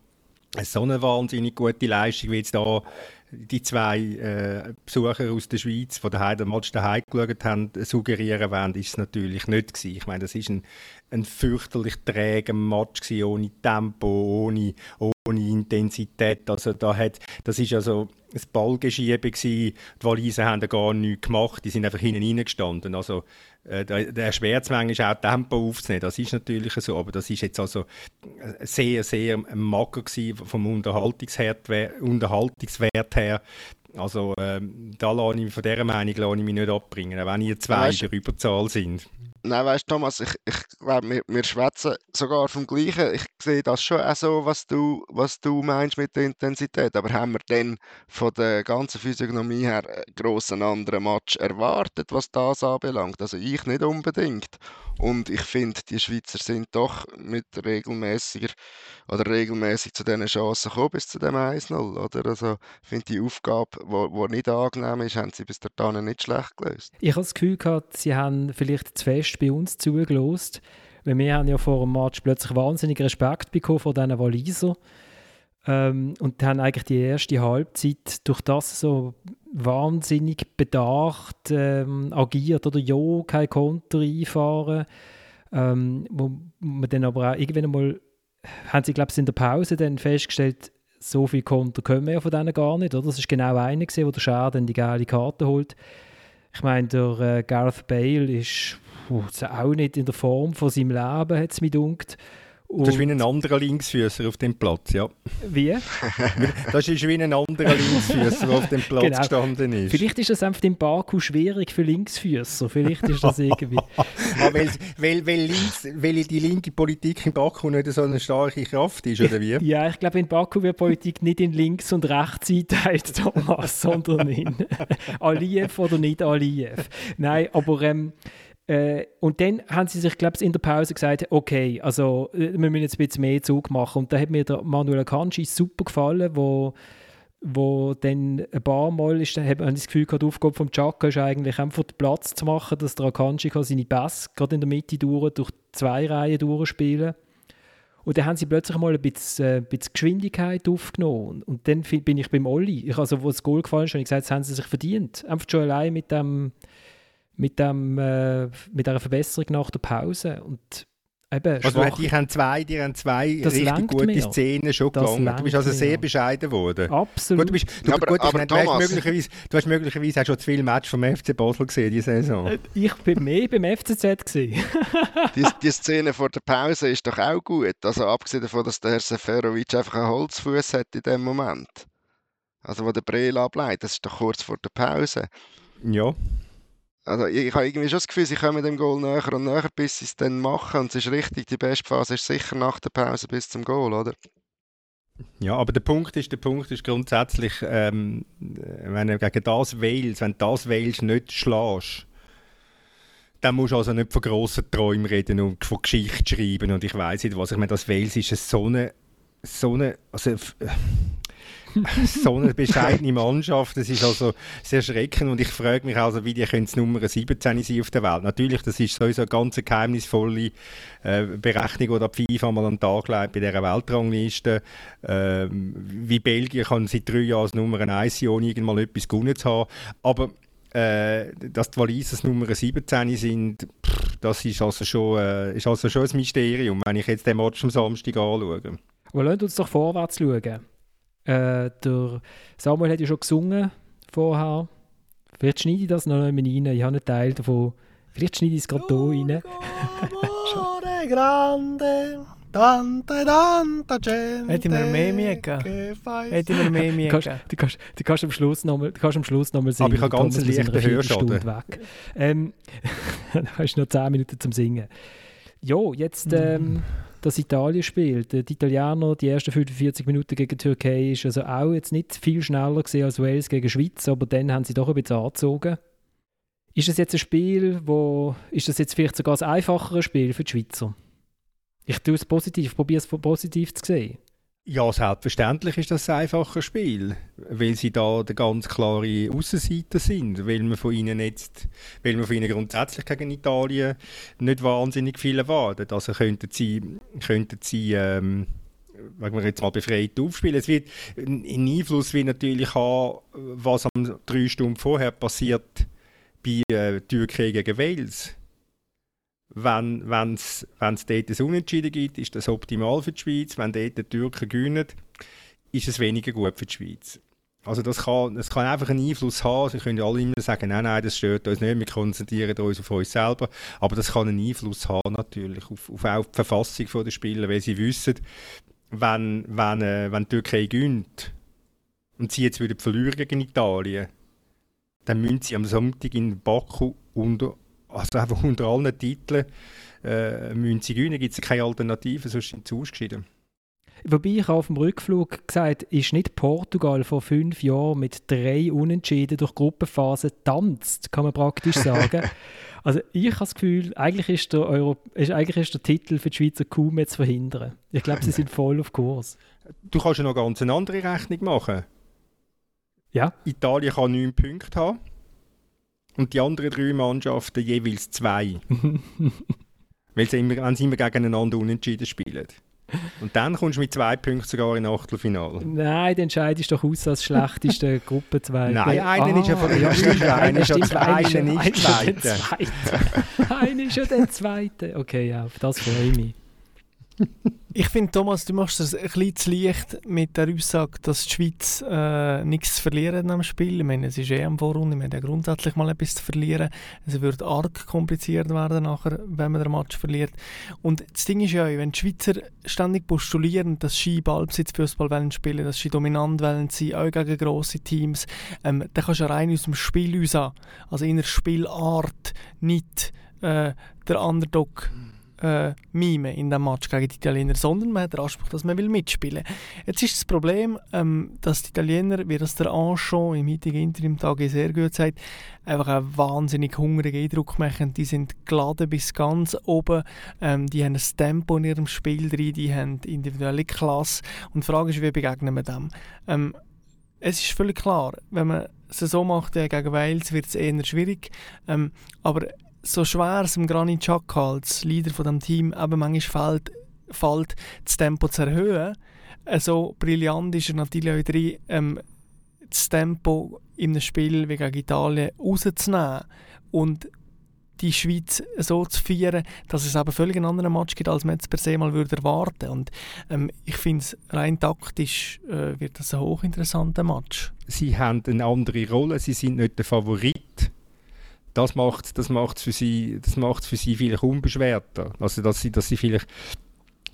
so eine wahnsinnig gute Leistung, wie jetzt da die zwei äh, Besucher aus der Schweiz, die daheim den Match daheim geschaut haben, suggerieren wollen, ist es natürlich nicht gewesen. Ich meine, das ist ein, ein fürchterlich träger Match gewesen, ohne Tempo, ohne, ohne Intensität. Also da hat, das ist also ein Ballgeschiebe gewesen. Die Walisen haben gar nichts gemacht, die sind einfach hinten reingestanden. Also äh, der Schmerzmenge ist auch Tempo aufzunehmen, das ist natürlich so, aber das ist jetzt also sehr, sehr mager vom Unterhaltungswert, Unterhaltungswert her. Also ähm, da lasse ich, von dieser Meinung lasse ich mich nicht abbringen, wenn ihr zwei in der Überzahl sind. Nein, weißt Thomas, ich, ich glaube, wir, wir schwätzen sogar vom Gleichen. Ich sehe das schon auch so, was du, was du meinst mit der Intensität. Aber haben wir dann von der ganzen Physiognomie her einen grossen anderen Match erwartet, was das anbelangt? Also ich nicht unbedingt. Und ich finde, die Schweizer sind doch mit regelmäßiger oder regelmäßig zu diesen Chancen gekommen, bis zu dem 1-0. Oder? Also, ich finde, die Aufgabe, die nicht angenehm ist, haben sie bis dahin nicht schlecht gelöst. Ich habe das Gefühl gehabt, sie haben vielleicht zu fest bei uns zugelost. Weil wir haben ja vor dem Match plötzlich wahnsinnig Respekt bekommen vor diesen Waliser. Ähm, und haben eigentlich die erste Halbzeit durch das so wahnsinnig bedacht ähm, agiert oder ja, kein Konter einfahren. Ähm, wo man dann aber auch irgendwann einmal, haben sie glaube ich in der Pause dann festgestellt, so viel Konter können wir ja von denen gar nicht. Oder? Das ist genau einer, wo der Schär dann die geile Karte holt. Ich meine, der äh, Gareth Bale ist auch nicht in der Form von seinem Leben, hat es mir gedacht. Das ist wie ein anderer Linksfüßer auf dem Platz, ja. Wie? das ist wie ein anderer Linksfüßer, der auf dem Platz genau. gestanden ist. Vielleicht ist das einfach im Baku schwierig für Linksfüßer. Vielleicht ist das irgendwie. ah, weil, weil, weil, links, weil die linke Politik in Baku nicht so eine starke Kraft ist, oder wie? ja, ich glaube, in Baku wird Politik nicht in links und rechts eingeteilt, Thomas, sondern in Aliyev oder nicht Aliyev. Nein, aber. Ähm, äh, und dann haben sie sich, glaube ich, in der Pause gesagt, okay, also äh, wir müssen jetzt ein bisschen mehr Zug machen. Und da hat mir der Manuel Akanji super gefallen, wo, wo dann ein paar Mal ist, hat man das Gefühl gehabt, die Aufgabe vom Chaka ist eigentlich einfach den Platz zu machen, dass der Akanji seine Pässe gerade in der Mitte durch, durch zwei Reihen durchspielen und dann haben sie plötzlich mal ein bisschen, äh, bisschen Geschwindigkeit aufgenommen. Und dann bin ich beim Olli. Ich, also, wo das Goal gefallen ist, habe ich gesagt, das haben sie sich verdient. Einfach schon allein mit dem mit, dem, äh, mit dieser Verbesserung nach der Pause. Und eben, also die haben zwei, die haben zwei richtig gute mir. Szenen schon das gelangen. Du bist also sehr mir. bescheiden geworden. Absolut. Gut, du, bist, du, aber, gut, aber, meine, du, hast möglicherweise, du hast möglicherweise auch schon zu viele Matches vom FC Basel gesehen diese Saison. Äh, ich bin mehr beim FCZ gesehen. die, die Szene vor der Pause ist doch auch gut. Also abgesehen davon, dass der Herr Seferovic einfach einen Holzfuß hat in dem Moment. Also wo der Breel ableitet, das ist doch kurz vor der Pause. Ja. Also ich, habe irgendwie schon das Gefühl, sie kommen dem Goal näher und näher, bis sie es dann machen. Und es ist richtig, die beste Phase ist sicher nach der Pause bis zum Goal, oder? Ja, aber der Punkt ist, der Punkt ist grundsätzlich, ähm, wenn du gegen das Wales, wenn das Wales nicht schlägst, dann musst du also nicht von grossen Träumen reden und von Geschichte schreiben und ich weiß nicht was. Ich meine, das Wales ist so eine, so eine, also, so eine bescheidene Mannschaft. Das ist also sehr schreckend und ich frage mich also, wie die können Nummer 17 sein auf der Welt. Natürlich, das ist sowieso eine ganz geheimnisvolle äh, Berechnung, die die FIFA mal an den Tag legt bei dieser Weltrangliste. Äh, wie Belgien kann seit drei Jahren Nummer 1 ohne irgendwann etwas gewonnen zu haben. Aber äh, dass die Waliser Nummer 17 sind, pff, das ist also, schon, äh, ist also schon ein Mysterium, wenn ich jetzt den Match am Samstag anschaue. Aber lasst uns doch vorwärts schauen. Äh, der Samuel hat ja schon gesungen vorher. Vielleicht schneide ich das noch einmal rein. Ich habe einen Teil davon. Vielleicht schneide ich es gerade hier rein. grande, tanta, tanta gente. Hätte mir mehr Mieka. Hätte mir mehr. Du kannst, du kannst am Schluss nochmal noch singen. Aber ich habe ganz leichten Hörschaden. weg. Ähm, dann hast du noch 10 Minuten zum Singen. Jo, jetzt... Ähm, das Italien spielt. Die Italiener, die ersten 45 Minuten gegen die Türkei, ist also auch jetzt nicht viel schneller gesehen als Wales gegen Schweiz, aber dann haben sie doch ein bisschen angezogen. Ist das jetzt ein Spiel, wo ist das jetzt vielleicht sogar ein einfacheres Spiel für die Schweizer? Ich tue es positiv, probiere es positiv zu sehen. Ja, selbstverständlich ist das ein einfaches Spiel, weil sie da der ganz klare Außenseiter sind, weil man von ihnen jetzt, weil man von ihnen grundsätzlich gegen Italien nicht wahnsinnig viel erwartet. Also könnten sie, könnten sie ähm, wenn wir jetzt mal befreit aufspielen. Es wird einen Einfluss wie natürlich haben, was am drei Stunden vorher passiert bei äh, Türkei gegen Wales wenn es dort ein Unentschieden gibt, ist das optimal für die Schweiz. Wenn dort die Türken gewinnen, ist es weniger gut für die Schweiz. Also das kann, das kann einfach einen Einfluss haben. Sie können alle immer sagen, nein, nein, das stört uns nicht, wir konzentrieren uns auf uns selber. Aber das kann einen Einfluss haben natürlich auf, auf auch die Verfassung der Spieler, weil sie wissen, wenn, wenn, äh, wenn die Türkei gönnt und sie jetzt wieder verlieren gegen Italien, dann müssen sie am Sonntag in Baku unter also einfach unter allen Titeln äh, müssen sie gewinnen, gibt es keine Alternative, sonst sind sie ausgeschieden. Wobei ich auf dem Rückflug gesagt ist nicht Portugal vor fünf Jahren mit drei Unentschieden durch Gruppenphase tanzt, kann man praktisch sagen. also ich habe das Gefühl, eigentlich ist der, Euro, ist, eigentlich ist der Titel für die Schweizer kaum mehr zu verhindern. Ich glaube, sie sind voll auf Kurs. Du kannst ja noch ganz eine andere Rechnung machen. Ja. Italien kann neun Punkte haben und die anderen drei Mannschaften jeweils zwei. Weil sie immer, wenn sie immer gegeneinander unentschieden spielen. Und dann kommst du mit zwei Punkten sogar in Achtelfinale. Nein, dann entscheidest du doch aus als schlechteste Gruppe 2. Nein, einer ah, ist ja von der ja, einer ist ja nicht zweiter. Einer ist ja der zweite. Okay, ja, auf das freue ich mich. ich finde, Thomas, du machst es ein bisschen zu leicht mit der Aussage, dass die Schweiz äh, nichts zu verlieren am Spiel. Ich meine, es ist eh am Vorrunde, wir haben ja grundsätzlich mal etwas zu verlieren. Es wird arg kompliziert werden nachher, wenn man den Match verliert. Und das Ding ist ja, wenn die Schweizer ständig postulieren, dass sie Ballbesitzfußball wollen spielen, dass sie dominant wollen sein, auch gegen grosse Teams, ähm, dann kannst du rein aus dem Spiel raus, also in der Spielart, nicht äh, der Underdog äh, Mime in dem Match gegen die Italiener, sondern man hat den Anspruch, dass man will mitspielen will. Jetzt ist das Problem, ähm, dass die Italiener, wie das der Anchon im heutigen Interim-Tag sehr gut sagt, einfach einen wahnsinnig hungrigen Eindruck machen. Die sind geladen bis ganz oben, ähm, die haben ein Tempo in ihrem Spiel drin, die haben individuelle Klasse und die Frage ist, wie begegnen wir dem? Ähm, es ist völlig klar, wenn man es so macht äh, gegen Wales, wird es eher schwierig. Ähm, aber so schwer es dem Granit Xhaka als Leader von dem Team eben manchmal fällt, das Tempo zu erhöhen, so brillant ist er natürlich auch drin, ähm, das Tempo in einem Spiel wie gegen Italien rauszunehmen und die Schweiz so zu feiern, dass es eben völlig einen anderen Match gibt, als man jetzt per se mal würde erwarten. Und ähm, ich finde es rein taktisch äh, wird das ein hochinteressanter Match. Sie haben eine andere Rolle, sie sind nicht der Favorit das macht das macht's für sie das macht's für sie vielleicht unbeschwerter. Also dass sie dass sie vielleicht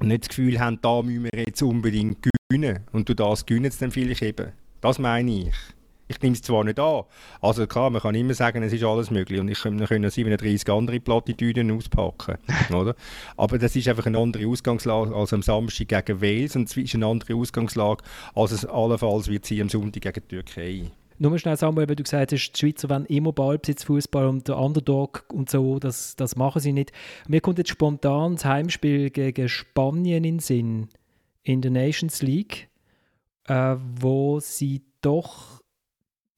nicht das Gefühl haben da müssen wir jetzt unbedingt gewinnen. Und du das gewinnen dann vielleicht eben. Das meine ich. Ich nehme es zwar nicht an. Also klar man kann immer sagen es ist alles möglich. Und ich kann, können 37 andere Plattitüden auspacken oder? Aber das ist einfach eine andere Ausgangslage als am Samstag gegen Wales und es ist eine andere Ausgangslage als es allenfalls wird sie am Sonntag gegen die Türkei nur schnell, Samuel, weil du gesagt hast, die Schweizer wollen immer Ballbesitz, Fußball und der Underdog und so, das, das machen sie nicht. Mir kommt jetzt spontan das Heimspiel gegen Spanien in den Sinn, in der Nations League, äh, wo sie doch,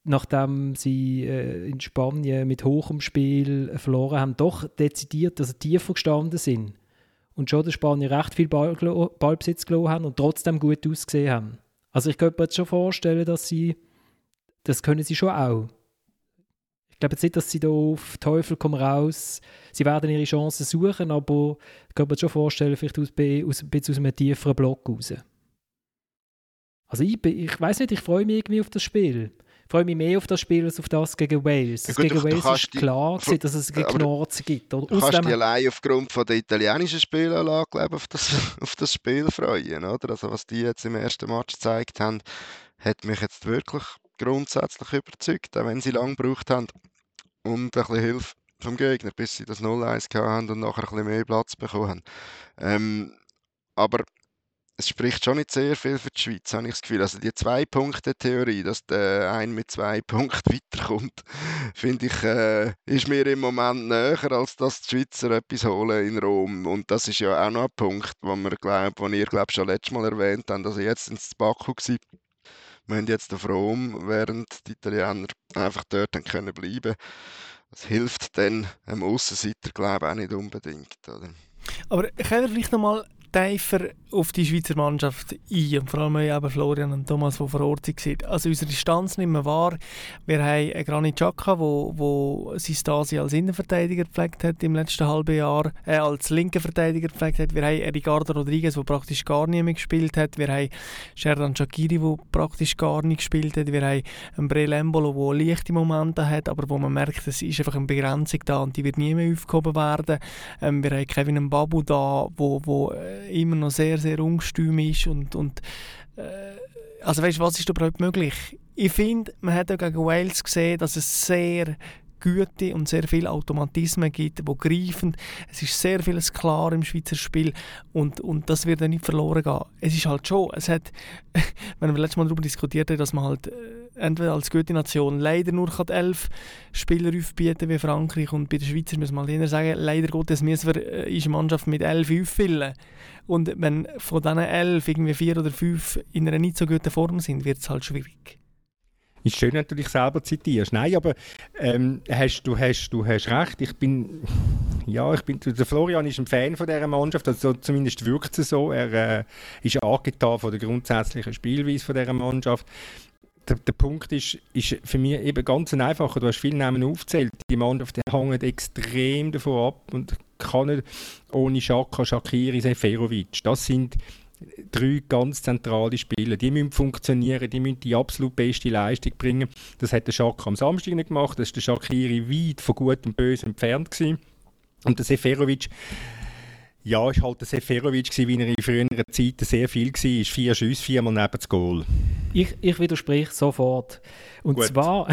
nachdem sie äh, in Spanien mit hohem Spiel verloren haben, doch dezidiert, dass sie tiefer gestanden sind. Und schon der Spanier recht viel Ball, Ballbesitz gelassen haben und trotzdem gut ausgesehen haben. Also ich könnte mir jetzt schon vorstellen, dass sie das können sie schon auch. Ich glaube jetzt nicht, dass sie da auf Teufel komm raus, sie werden ihre Chancen suchen, aber ich kann mir schon vorstellen, vielleicht aus, aus, aus, aus einem tieferen Block raus. Also ich, ich weiß nicht, ich freue mich irgendwie auf das Spiel. Ich freue mich mehr auf das Spiel als auf das gegen Wales. Das ja, gut, gegen Wales ist klar, die, dass es Knorze gibt. Oder? Du kannst dich allein aufgrund von der italienischen Spielanlage auf das, auf das Spiel freuen. Oder? Also was die jetzt im ersten Match gezeigt haben, hat mich jetzt wirklich grundsätzlich überzeugt, auch wenn sie lange gebraucht haben und ein bisschen Hilfe vom Gegner, bis sie das 0-1 haben und nachher ein bisschen mehr Platz bekommen haben. Ähm, aber es spricht schon nicht sehr viel für die Schweiz, habe ich das Gefühl. Also die Zwei-Punkte-Theorie, dass der ein mit zwei Punkten weiterkommt, finde ich, äh, ist mir im Moment näher, als dass die Schweizer etwas holen in Rom. Und das ist ja auch noch ein Punkt, wo wir glaub, wo ihr glaub, schon letztes Mal erwähnt habt. Also jetzt sind es Baku gewesen wir haben jetzt auf Rom, während die Italiener einfach dort können bleiben Das hilft dann einem Aussenseiter, glaube ich, auch nicht unbedingt. Oder? Aber ich kann vielleicht noch mal tiefer auf die Schweizer Mannschaft ein und vor allem eben Florian und Thomas, die vor Ort waren. Also unsere Distanz nehmen wir wahr. Wir haben Granit Xhaka, wo, wo sein Stasi als Innenverteidiger gepflegt hat im letzten halben Jahr, äh, als linker Verteidiger gepflegt hat. Wir haben Ricardo Rodriguez, der praktisch gar nicht mehr gespielt hat. Wir haben Sherdan Shakiri, der praktisch gar nicht gespielt hat. Wir haben einen Bre Lembolo, der leichte Momente hat, aber wo man merkt, es ist einfach eine Begrenzung da und die wird nie mehr aufgehoben werden. Ähm, wir haben Kevin Mbabu da, wo, wo äh, immer noch sehr, sehr ungestüm ist und, und äh, also weißt, was ist überhaupt möglich? Ich finde, man hat ja gegen Wales gesehen, dass es sehr Güte und sehr viele Automatismen gibt, die greifen. Es ist sehr vieles klar im Schweizer Spiel und, und das wird dann nicht verloren gehen. Es ist halt schon, es hat, wenn wir letztes Mal darüber diskutiert haben, dass man halt äh, entweder als gute Nation leider nur elf Spieler aufbieten wie Frankreich und bei den Schweizer müssen wir halt sagen, leider Gottes müssen wir äh, unsere Mannschaft mit elf auffüllen. Und wenn von diesen elf irgendwie vier oder fünf in einer nicht so guten Form sind, wird es halt schwierig. Ist schön, wenn du dich selber zitierst. Nein, aber ähm, hast, du, hast, du hast recht. Ich bin, ja, ich bin, der Florian ist ein Fan von dieser Mannschaft, also zumindest wirkt es so. Er äh, ist angetan von der grundsätzlichen Spielweise von dieser Mannschaft. Der, der, Punkt ist, ist für mich eben ganz einfach. Du hast viele Namen aufgezählt. Die Mannschaft hängt extrem davon ab und kann nicht ohne Schaka, Shakiri, Seferovic. Das sind drei ganz zentrale Spieler. Die müssen funktionieren, die müssen die absolut beste Leistung bringen. Das hat der Schaka am Samstag nicht gemacht, das war der Shakiri weit von gut und böse entfernt. Gewesen. Und der Seferovic, ja, ist halt der Seferovic, wie er in früheren Zeiten sehr viel war. Vier Schüsse, viermal neben das Goal. Ich, ich widerspreche sofort. Und Gut. zwar.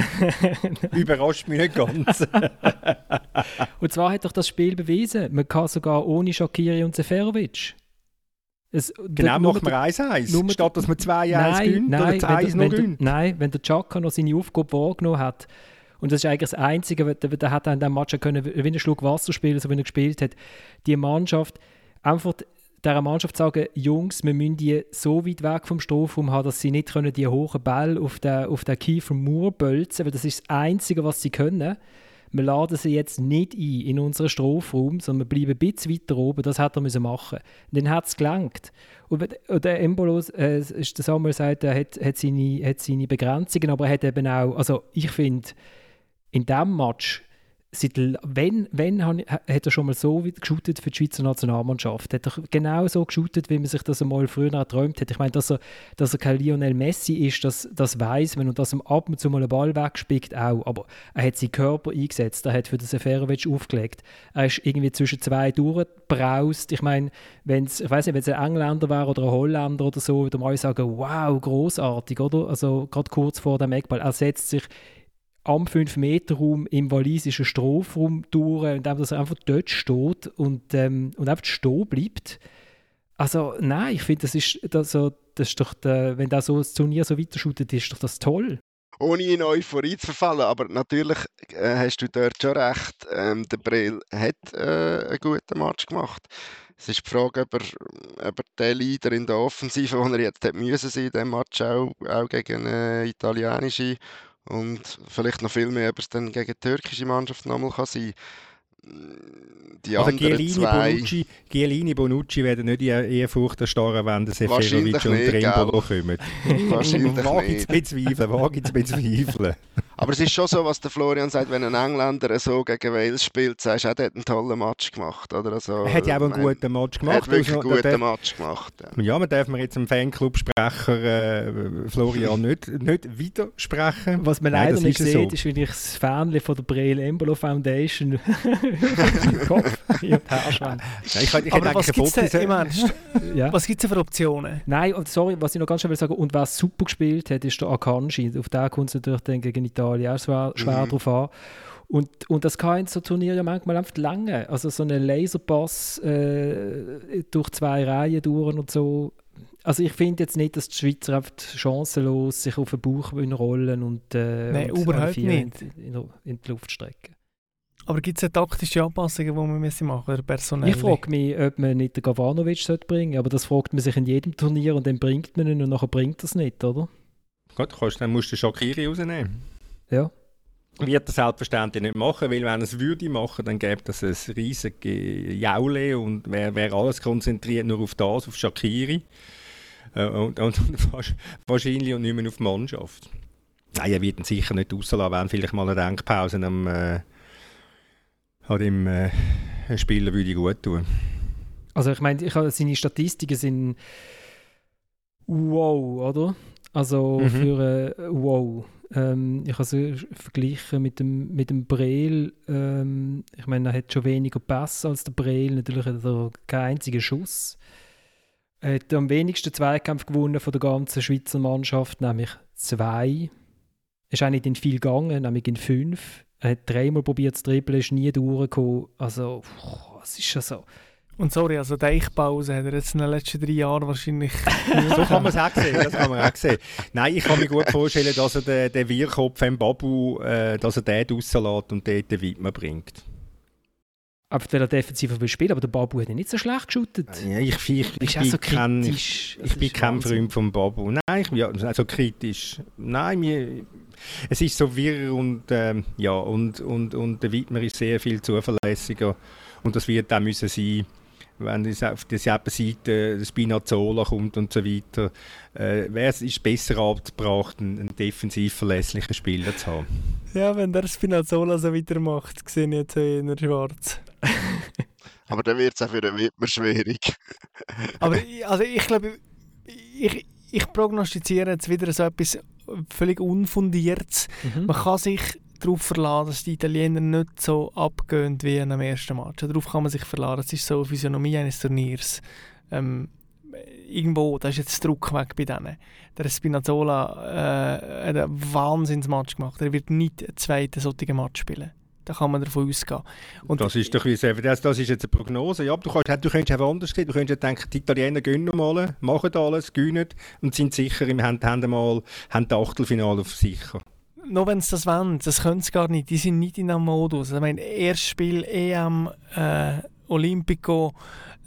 Überrascht mich nicht ganz. und zwar hat doch das Spiel bewiesen, man kann sogar ohne Shakiri und Seferovic. Es, genau, machen wir 1-1. Statt dass man 2-1 gewinnt oder 2-1 noch gewinnt. Nein, wenn der Chaka noch seine Aufgabe wahrgenommen hat, und das ist eigentlich das Einzige, der, der hat in diesem Match können, wie einen Schluck Wasser spielen, so wie er gespielt hat. Die Mannschaft, einfach dieser Mannschaft sagen, Jungs, wir müssen die so weit weg vom Strafraum haben, dass sie nicht können die hohen Bälle auf den, auf den Kiefer Moor bölzen, weil das ist das Einzige, was sie können. Wir laden sie jetzt nicht ein in unseren Strafraum, sondern wir bleiben ein bisschen weiter oben. Das hat er müssen machen. Und dann hat es gelangt. Und der Embolos, äh, ist der Samuel sagt, er hat, hat, seine, hat seine Begrenzungen, aber er hat eben auch, also ich finde, in diesem Match, seit, wenn, wenn hat er schon mal so geschootet für die Schweizer Nationalmannschaft. Hat er genau so geschootet, wie man sich das einmal früher erträumt hat. Ich meine, dass er, dass er kein Lionel Messi ist, das, das weiß man und dass er ab und zu mal einen Ball wegspickt auch. Aber er hat seinen Körper eingesetzt, er hat für den Seferovic aufgelegt. Er ist irgendwie zwischen zwei durchgebraust. Ich meine, wenn's, ich weiß nicht, wenn es ein Engländer wäre oder ein Holländer oder so, würde man alle sagen, wow, großartig, oder? Also gerade kurz vor dem Eckball. Er setzt sich am 5-Meter-Raum im walisischen Strafraum durch, indem er einfach dort steht und, ähm, und einfach stehen bleibt. Also nein, ich finde, das ist, das, das ist doch, der, wenn da so das Turnier so weiterschootet, ist doch das toll. Ohne in Euphorie zu verfallen, aber natürlich äh, hast du dort schon recht. Ähm, der Brill hat äh, einen guten Match gemacht. Es ist die Frage, ob er, ob er der Leader in der Offensive, wo er jetzt hätte müssen sein, in diesem Match auch, auch gegen eine italienische und vielleicht noch viel mehr, ob es dann gegen die türkische Mannschaft nochmal kann sein die also Gielini, zwei... Bonucci, Gielini, Bonucci werden nicht Ehrfurcht erstarren, wenn der Seferovic und Trimbolo kommen. Wahrscheinlich Wage nicht. Wage zu bezweifeln, wage zu bezweifeln. Aber es ist schon so, was der Florian sagt, wenn ein Engländer so gegen Wales spielt, sagst du, er hat einen tollen Match gemacht. Oder? Also, er hat ja auch einen guten Match gemacht. Er hat wirklich also, einen guten Match gemacht. Ja. ja, man darf mir jetzt dem Fanclub-Sprecher äh, Florian nicht, nicht widersprechen. Was man leider nicht sieht, so. ist, wenn ich das Fan von der Breel Embolo Foundation Kopf ja, ich, ich Aber was gibt es denn, ja. Was gibt's denn für Optionen? Nein, sorry, was ich noch ganz schnell will sagen, und wer super gespielt hat, ist der Akanji. Auf den kommt es natürlich dann gegen Italien auch schwer, schwer mhm. drauf an. Und, und das kann in so Turnier ja manchmal einfach lange. Also so einen Laserpass äh, durch zwei Reihen durch und so. Also ich finde jetzt nicht, dass die Schweizer einfach chancenlos sich auf den Bauch rollen und, äh, Nein, und überhaupt nicht. In, in, in, die Luft strecken. Aber gibt es taktische Anpassungen, die man müssen machen müssen, personell? Ich frage mich, ob man nicht den Gavanovic bringen sollte, aber das fragt man sich in jedem Turnier und dann bringt man ihn und nachher bringt er es nicht, oder? Gut, kannst, dann musst du Shakiri rausnehmen. Ja. Wird er selbstverständlich nicht machen, weil wenn es würde machen, dann gäbe es ein riesiges Jaule und wäre wär alles konzentriert nur auf das, auf Shakiri. Äh, und, und, wahrscheinlich und nicht mehr auf die Mannschaft. Nein, er wird ihn sicher nicht rauslassen, wenn vielleicht mal eine Denkpause am, äh, an dem äh, Spieler würde gut tun. Also ich meine, ich seine Statistiken sind wow, oder? Also mhm. für äh, wow. Ähm, ich habe es verglichen mit dem, mit dem Breel. Ähm, ich meine, er hat schon weniger Pass als der Breel. Natürlich hat er keinen einzigen Schuss. Er hat am wenigsten Zweikampf gewonnen von der ganzen Schweizer Mannschaft, nämlich zwei. Ist auch nicht in viel gegangen, nämlich in fünf. Er hat dreimal probiert zu dribbeln, ist nie durchgekommen. Also, es ist schon so. Und sorry, also Deichpause hat er jetzt in den letzten drei Jahren wahrscheinlich. so kann man es auch sehen. Das kann man auch sehen. Nein, ich kann mir gut vorstellen, dass er den, den Wirkopf im Babu, äh, dass er den rauslässt und dort den Widmer bringt. Aber der defensiv will spielen, aber der Babu hat ihn nicht so schlecht geschaut. Ja, ich, ich, ich, ich bin, so kein, ich, ich bin kein Freund vom Babu. Nein, ich, ja, also kritisch. Nein, mir, es ist so wirr und, ähm, ja, und, und, und der Widmer ist sehr viel zuverlässiger und das wird auch müssen sein wenn es auf derselben Seite das Spinazzola kommt und so weiter, äh, wäre es ist besser abgebracht, einen, defensiv verlässlichen Spieler zu haben. Ja, wenn der Spinazzola so weitermacht, sehe ich jetzt in schwarz. Aber dann wird es auch für den Wittmer schwierig. Aber also ich glaube, ich, ich prognostiziere jetzt wieder so etwas völlig Unfundiertes. Mhm. Man kann sich darauf verlassen, dass die Italiener nicht so abgehen wie am ersten Match. Darauf kann man sich verlassen. Das ist so eine Physiognomie eines Turniers. Ähm, irgendwo, da ist jetzt der Druck weg bei denen. Der Spinazzola äh, hat einen Wahnsinnsmatch gemacht. Er wird nicht einen zweiten solchen Match spielen. Da kann man davon ausgehen. Und das ist doch wie das, das ist jetzt eine Prognose. Ja, du, kannst, du könntest auch anders sehen. Du könntest denken, die Italiener gönnen mal, machen alles, gewinnen und sind sicher im haben, haben mal haben das Achtelfinale auf sicher. Nur wenn sie das wollen, das können sie gar nicht. Die sind nicht in einem Modus. Ich meine, erstes Spiel EM, äh, Olympico,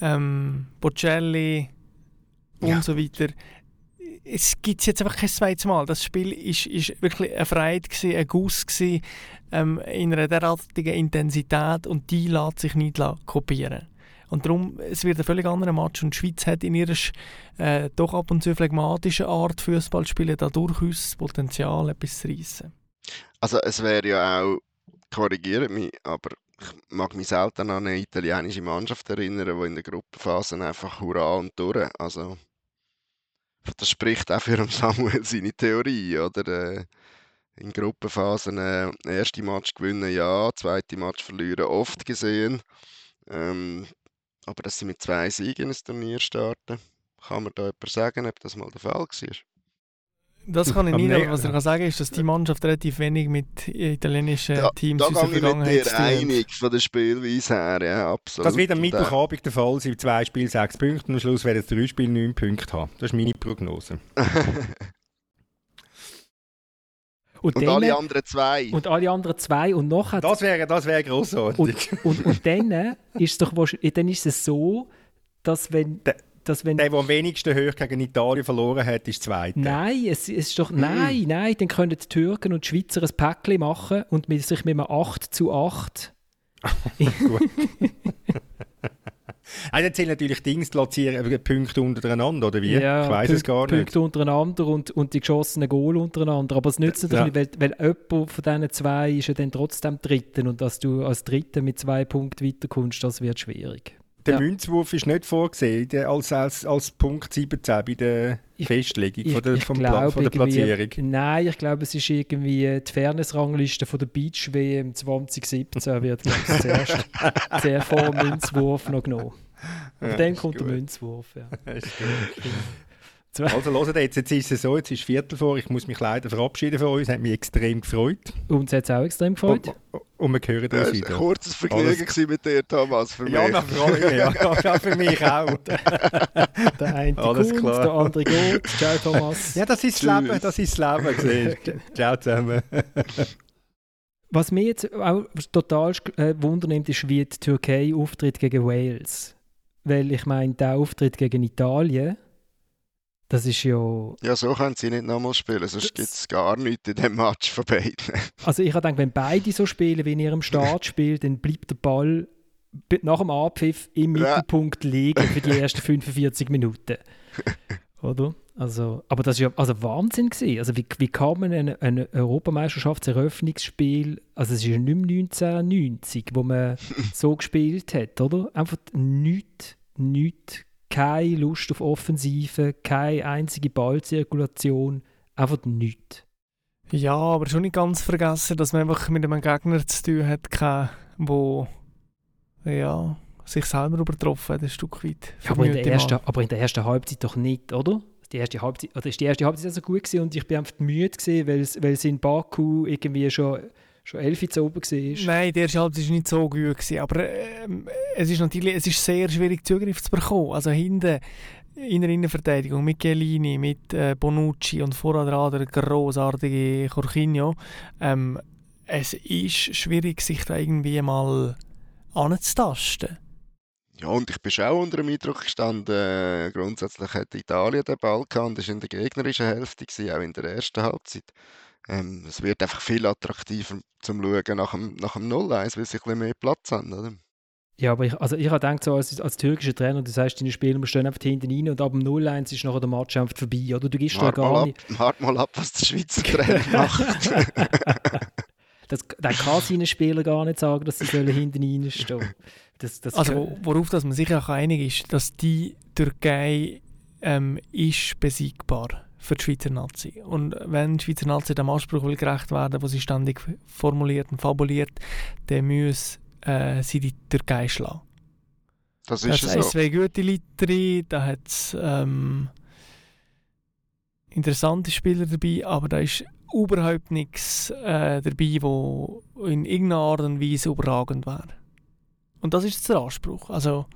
ähm, Bocelli und ja. so weiter es gibt jetzt einfach kein zweites Mal. Das Spiel ist, ist wirklich eine Freude, gewesen, ein Guss gewesen, ähm, in einer derartigen Intensität und die lässt sich nicht kopieren. Und darum, es wird ein völlig anderer Match und die Schweiz hat in ihrer äh, doch ab und zu phlegmatischen Art Fußball spielen da durchaus das Potenzial, etwas zu reissen. Also es wäre ja auch, korrigiert mich, aber ich mag mich selten an eine italienische Mannschaft erinnern, die in der Gruppenphase einfach hurra und durch. Also das spricht auch für Samuel seine Theorie, oder? Äh, in Gruppenphasen äh, erste Match gewinnen, ja, zweite Match verlieren, oft gesehen. Ähm, aber dass sie mit zwei Siegen ins Turnier starten, kann man da jemand sagen, ob das mal der Fall war? Das kann ich nicht, aber was ich kann sagen ist, dass die Mannschaft relativ wenig mit italienischen da, Teams da aus der Vergangenheit zu tun einig von der Spielweise her, ja, absolut. Das wird am Mittwochabend der Fall sein, zwei Spiele sechs Punkte und am Schluss werden es drei Spiele neun Punkte haben. Das ist meine Prognose. Und, und dann, alle anderen zwei. Und alle anderen zwei und noch Das wäre das wäre großartig. Und, und, und dann ist es doch dann ist es so, dass wenn der, dass wenn der, der am wenigsten hoch gegen Italien verloren hat, ist Zweiter. Nein, es, es ist doch mm. nein, nein, dann können die Türken und die Schweizer ein Päckchen machen und mit sich mit einem 8 zu 8 Gut. Also dann zählen natürlich Dings platzieren, Punkte untereinander, oder wie? Ja, ich weiß es gar nicht. Punkte untereinander und, und die geschossenen Goal untereinander. Aber es nützt natürlich, ja. weil, weil jemand von diesen zwei ist ja dann trotzdem Dritten und dass du als Dritter mit zwei Punkten weiterkommst, das wird schwierig. Der ja. Münzwurf ist nicht vorgesehen als, als, als Punkt 17 bei der ich, Festlegung ich, von der, vom glaub, von der Platzierung. Nein, ich glaube, es ist irgendwie die Fairness-Rangliste von der Beach WM 2017 wird zuerst, zuerst vor dem Münzwurf noch genommen. Ja, dann kommt gut. der Münzwurf. Ja. Also hört jetzt, jetzt ist es so, jetzt ist Viertel vor, ich muss mich leider verabschieden von uns, hat mich extrem gefreut. Uns hat es auch extrem gefreut. Und, und wir hören uns wieder. Es war ein kurzes Vergnügen Alles... mit dir, Thomas, für mich. Ja, na, Freude, ja, ja, für mich auch. der eine Alles kommt, klar. der andere geht. Ciao, Thomas. Ja, das ist das Leben, das ist das Leben. Ciao zusammen. Was mich jetzt auch total äh, wundernimmt, ist, wie die Türkei auftritt gegen Wales. Weil ich meine, der Auftritt gegen Italien das ist ja. Ja, so können sie nicht nochmal spielen, sonst gibt es gar nichts in dem Match von beiden. Also ich habe gedacht, wenn beide so spielen wie in ihrem Startspiel, dann bleibt der Ball nach dem Abpfiff im Mittelpunkt liegen für die ersten 45 Minuten. Oder? Also, aber das war ja also Wahnsinn. Gewesen. Also wie, wie kann man ein, ein Europameisterschaftseröffnungsspiel, also es ist ja nicht mehr 1990, wo man so gespielt hat, oder? Einfach nichts, nichts keine Lust auf Offensive, keine einzige Ballzirkulation, einfach nichts. Ja, aber schon nicht ganz vergessen, dass man einfach mit einem Gegner zu tun hat, der ja, sich selber übertroffen hat, ein Stück weit. Ja, aber, in der ersten, aber in der ersten Halbzeit doch nicht, oder? Die erste Halbzeit, oder ist die erste Halbzeit so gut gewesen und ich bin einfach müde gewesen, weil, weil es in Baku irgendwie schon schon elf zu oben war. Nein, die erste Halbzeit war nicht so gut. Gewesen, aber äh, es ist natürlich es ist sehr schwierig, Zugriff zu bekommen. Also hinten in der Innenverteidigung mit Chiellini, mit äh, Bonucci und vorher dran der grossartige Jorginho. Ähm, es ist schwierig, sich da irgendwie mal anzutasten. Ja, und ich bin schon auch unter dem Eindruck gestanden, äh, grundsätzlich hat Italien den Ball gehabt das war in der gegnerischen Hälfte, gewesen, auch in der ersten Halbzeit. Ähm, es wird einfach viel attraktiver zum Schauen nach dem, nach dem 0-1, weil sie ein bisschen mehr Platz haben, oder? Ja, aber ich, also ich habe gedacht, so als, als türkischer Trainer, du sagst, deine Spieler stehen einfach hinten rein und ab dem 0-1 ist nachher der Match einfach vorbei, oder? Du gibst da gar ab, nicht... Warte mal ab, was der Schweizer Trainer macht. Das, der kann seinen Spielern gar nicht sagen, dass sie sollen hinten reinstehen das, das Also worauf dass man sich auch einig ist, dass die Türkei ähm, ist besiegbar für die Schweizer Nazi. Und wenn die Schweizer Nazi dem Anspruch will gerecht werden was sie ständig formuliert und fabuliert, dann müssen äh, sie die Türkei schlagen. Das ist es so. zwei gute Leute drin, da hat es ähm, interessante Spieler dabei, aber da ist überhaupt nichts äh, dabei, wo in irgendeiner Art und Weise überragend wäre. Und das ist der Anspruch. Also,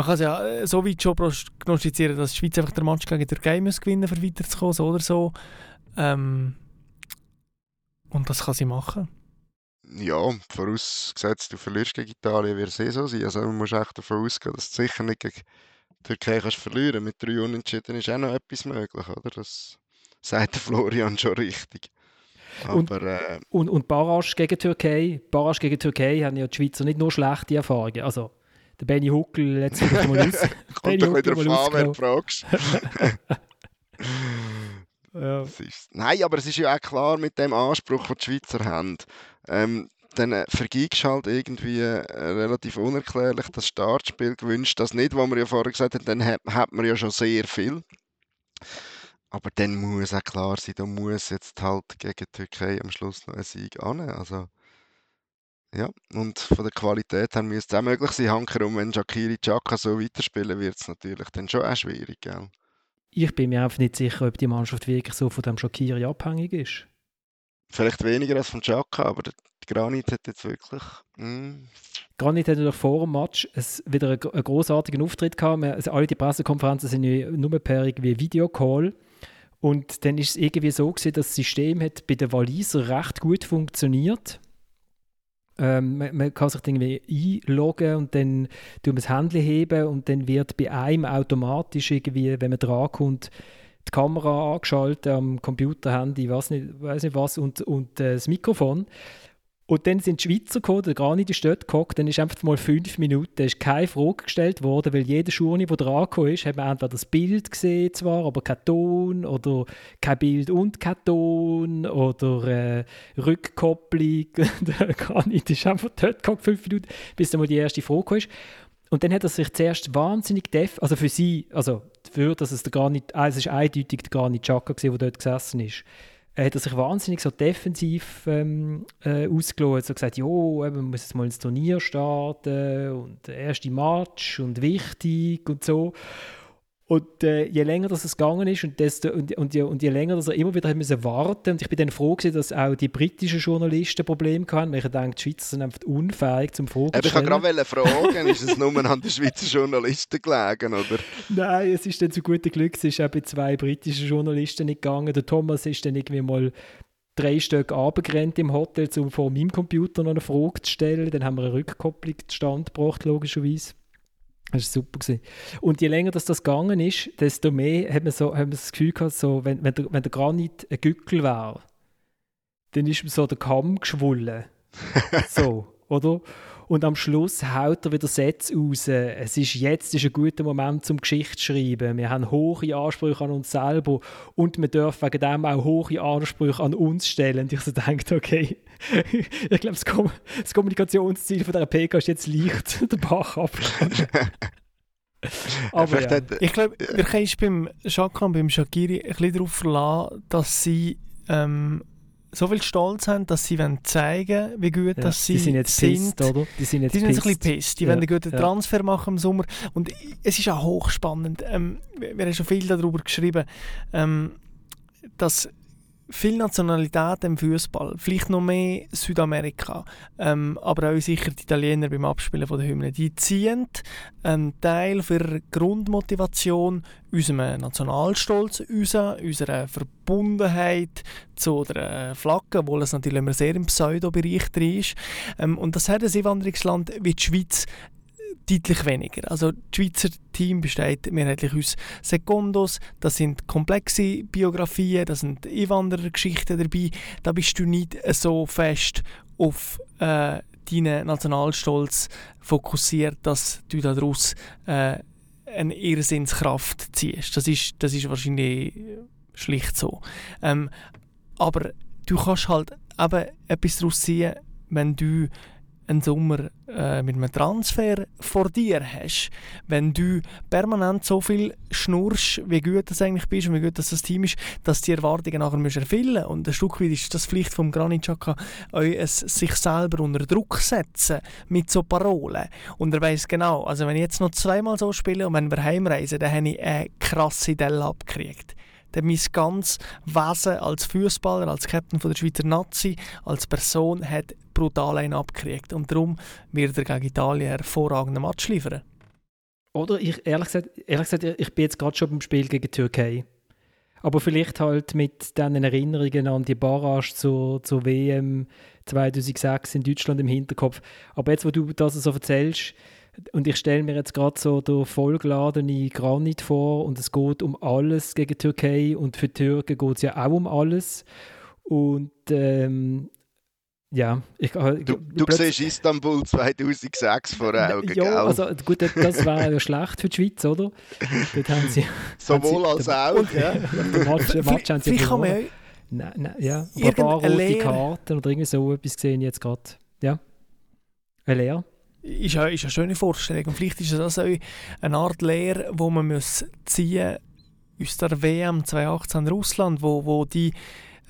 man kann es ja äh, so weit schon prognostizieren, dass die Schweiz einfach der Match gegen die Türkei muss gewinnen muss, um weiterzukommen, so oder so. Ähm, und das kann sie machen. Ja, vorausgesetzt, du verlierst gegen Italien, wird es eh so sein. Also man muss echt davon ausgehen, dass du sicher nicht gegen die Türkei kannst verlieren Mit drei Unentschieden ist auch noch etwas möglich, oder? Das sagt Florian schon richtig. Aber, und, äh, und, und Barrage gegen Türkei, Barrage gegen Türkei haben ja die Schweizer nicht nur schlechte Erfahrungen. Also der Benny Huckel letztes Mal aus. Kommt doch wieder auf wer du fragst. ja. nein, aber es ist ja auch klar mit dem Anspruch, den die Schweizer haben. Ähm, dann äh, vergibst halt irgendwie äh, relativ unerklärlich das Startspiel gewünscht. Das nicht, was wir ja vorher gesagt haben, dann hat, hat man ja schon sehr viel. Aber dann muss auch klar sein, da muss jetzt halt gegen die Türkei am Schluss noch ein Sieg an. Also, ja, und von der Qualität her müsste es auch möglich sein. Hankerum, wenn Shakiri Chaka so weiterspielen, wird es natürlich dann schon auch schwierig, gell? Ich bin mir einfach nicht sicher, ob die Mannschaft wirklich so von dem Shakiri abhängig ist. Vielleicht weniger als von Chaka, aber der Granit hat jetzt wirklich... Mm. Granit hatte doch vor dem Match es wieder einen, einen großartigen Auftritt gehabt. Also alle die Pressekonferenzen sind ja nur per irgendwie Videocall. Und dann ist es irgendwie so gewesen, dass das System hat bei den Waliser recht gut funktioniert. Ähm, man, man, kann sich irgendwie einloggen und dann tut man das Handy heben und dann wird bei einem automatisch irgendwie, wenn man drankommt, die Kamera angeschaltet am Computer, Handy, weiß nicht, weiß nicht was und, und äh, das Mikrofon. Und dann sind die Schweizer gekommen, der gar nicht in die Stadt gehockt, dann ist einfach mal fünf Minuten, ist keine Frage gestellt worden, weil jeder Schurni, der dran ist, hat man entweder das Bild gesehen zwar, aber kein Ton oder kein Bild und kein Ton oder äh, Rückkopplung. gar nicht ist einfach dort gehockt, fünf Minuten, bis dann mal die erste Frage ist. Und dann hat er sich zuerst wahnsinnig def, also für sie, also für, dass es gar nicht, also es ist eindeutig gar nicht Chaka der dort gesessen ist hat er sich wahnsinnig so defensiv ähm, äh, ausgelotet. So gesagt, jo, man muss jetzt mal ins Turnier starten und erste Match und wichtig und so. Und äh, je länger das es gegangen ist und, desto, und, und, je, und je länger dass er immer wieder müssen warten und ich bin dann froh gewesen, dass auch die britischen Journalisten Probleme hatten. Ich denke, die Schweizer sind einfach unfähig zum Fragen Ich wollte gerade fragen, ist es nur an den Schweizer Journalisten gelegen, oder? Nein, es ist dann zu gutem Glück, es ist auch bei zwei britischen Journalisten nicht gegangen. Der Thomas ist dann irgendwie mal drei Stück abgerannt im Hotel, um vor meinem Computer noch eine Frage zu stellen. Dann haben wir eine Rückkopplung zustande gebracht, logischerweise. Das war super. Gewesen. Und je länger das, das gegangen ist, desto mehr hat man, so, hat man das Gefühl gehabt, so, wenn, wenn, der, wenn der Granit ein Gückel wäre, dann ist mir so der Kamm geschwollen. so, oder? Und am Schluss haut er wieder Sätze raus. Es ist jetzt ist ein guter Moment zum Geschichte schreiben. Wir haben hohe Ansprüche an uns selber und wir dürfen wegen dem auch hohe Ansprüche an uns stellen. Und ich so denke, okay, ich glaube, das, Kom das, Kommunikationsziel von der PK ist jetzt leicht der Bach ab. Aber ja. Ich glaube, wir können beim Shaka und beim Shakiri ein bisschen darauf verlassen, dass sie ähm, so viel Stolz haben, dass sie wollen zeigen wie gut ja, dass sie die sind. Jetzt sind. Pissed, oder? Die sind jetzt, die sind jetzt ein bisschen pissed. Die ja, wollen einen guten. Transfer machen im Sommer. Und es ist auch hochspannend. Ähm, wir haben schon viel darüber geschrieben, ähm, dass viele Nationalitäten im Fußball, vielleicht noch mehr Südamerika, ähm, aber auch sicher die Italiener beim Abspielen von der Hymne, die ziehen einen Teil für Grundmotivation unserem Nationalstolz raus, unserer Verbundenheit zu der Flagge, obwohl es natürlich immer sehr im Pseudo-Bereich ist. Ähm, und das hat ein Einwanderungsland wie die Schweiz deutlich weniger. Also das Schweizer Team besteht mehrheitlich aus Sekundos, das sind komplexe Biografien, da sind Einwanderergeschichten dabei. Da bist du nicht so fest auf äh, deinen Nationalstolz fokussiert, dass du daraus äh, eine Irrsinnskraft ziehst. Das ist, das ist wahrscheinlich schlicht so. Ähm, aber du kannst halt aber etwas daraus ziehen, wenn du einen Sommer äh, mit einem Transfer vor dir hast, wenn du permanent so viel schnurst, wie gut du eigentlich bist und wie gut das, das Team ist, dass die Erwartungen nachher müssen erfüllen. Und ein Stück weit ist das Pflicht vom Granit Xhaka, sich selber unter Druck setzen mit so Parolen. Und er weiß genau, also wenn ich jetzt noch zweimal so spiele und wenn wir heimreisen, dann habe ich eine krasse Delle abgekriegt dann mein ganzes Wesen als Fußballer, als Captain der Schweizer Nazi, als Person hat brutal einen abgekriegt. Und darum wird er gegen Italien hervorragenden Match liefern. Oder ich, ehrlich gesagt, ehrlich gesagt, ich bin jetzt gerade schon beim Spiel gegen die Türkei. Aber vielleicht halt mit diesen Erinnerungen an die Barrage zur, zur WM 2006 in Deutschland im Hinterkopf. Aber jetzt, wo du das so erzählst, und ich stelle mir jetzt gerade so der vollgeladene Granit vor und es geht um alles gegen die Türkei und für die Türken geht es ja auch um alles. Und ähm, ja, ich, ich, du, du siehst Istanbul 2006 vor Augen, Ja, gell? also gut, das wäre ja schlecht für die Schweiz, oder? Dort haben sie, Sowohl haben sie, als auch, ja. Den Match, Match haben sie verloren. Nein, nein, ja, ein paar rote Karten oder irgendwie so etwas gesehen jetzt gerade. Ja, eine Lehre ist, eine, ist eine schöne Vorstellung. Und vielleicht ist das auch eine Art Lehre, die man muss ziehen aus der WM 2018 in Russland, wo, wo die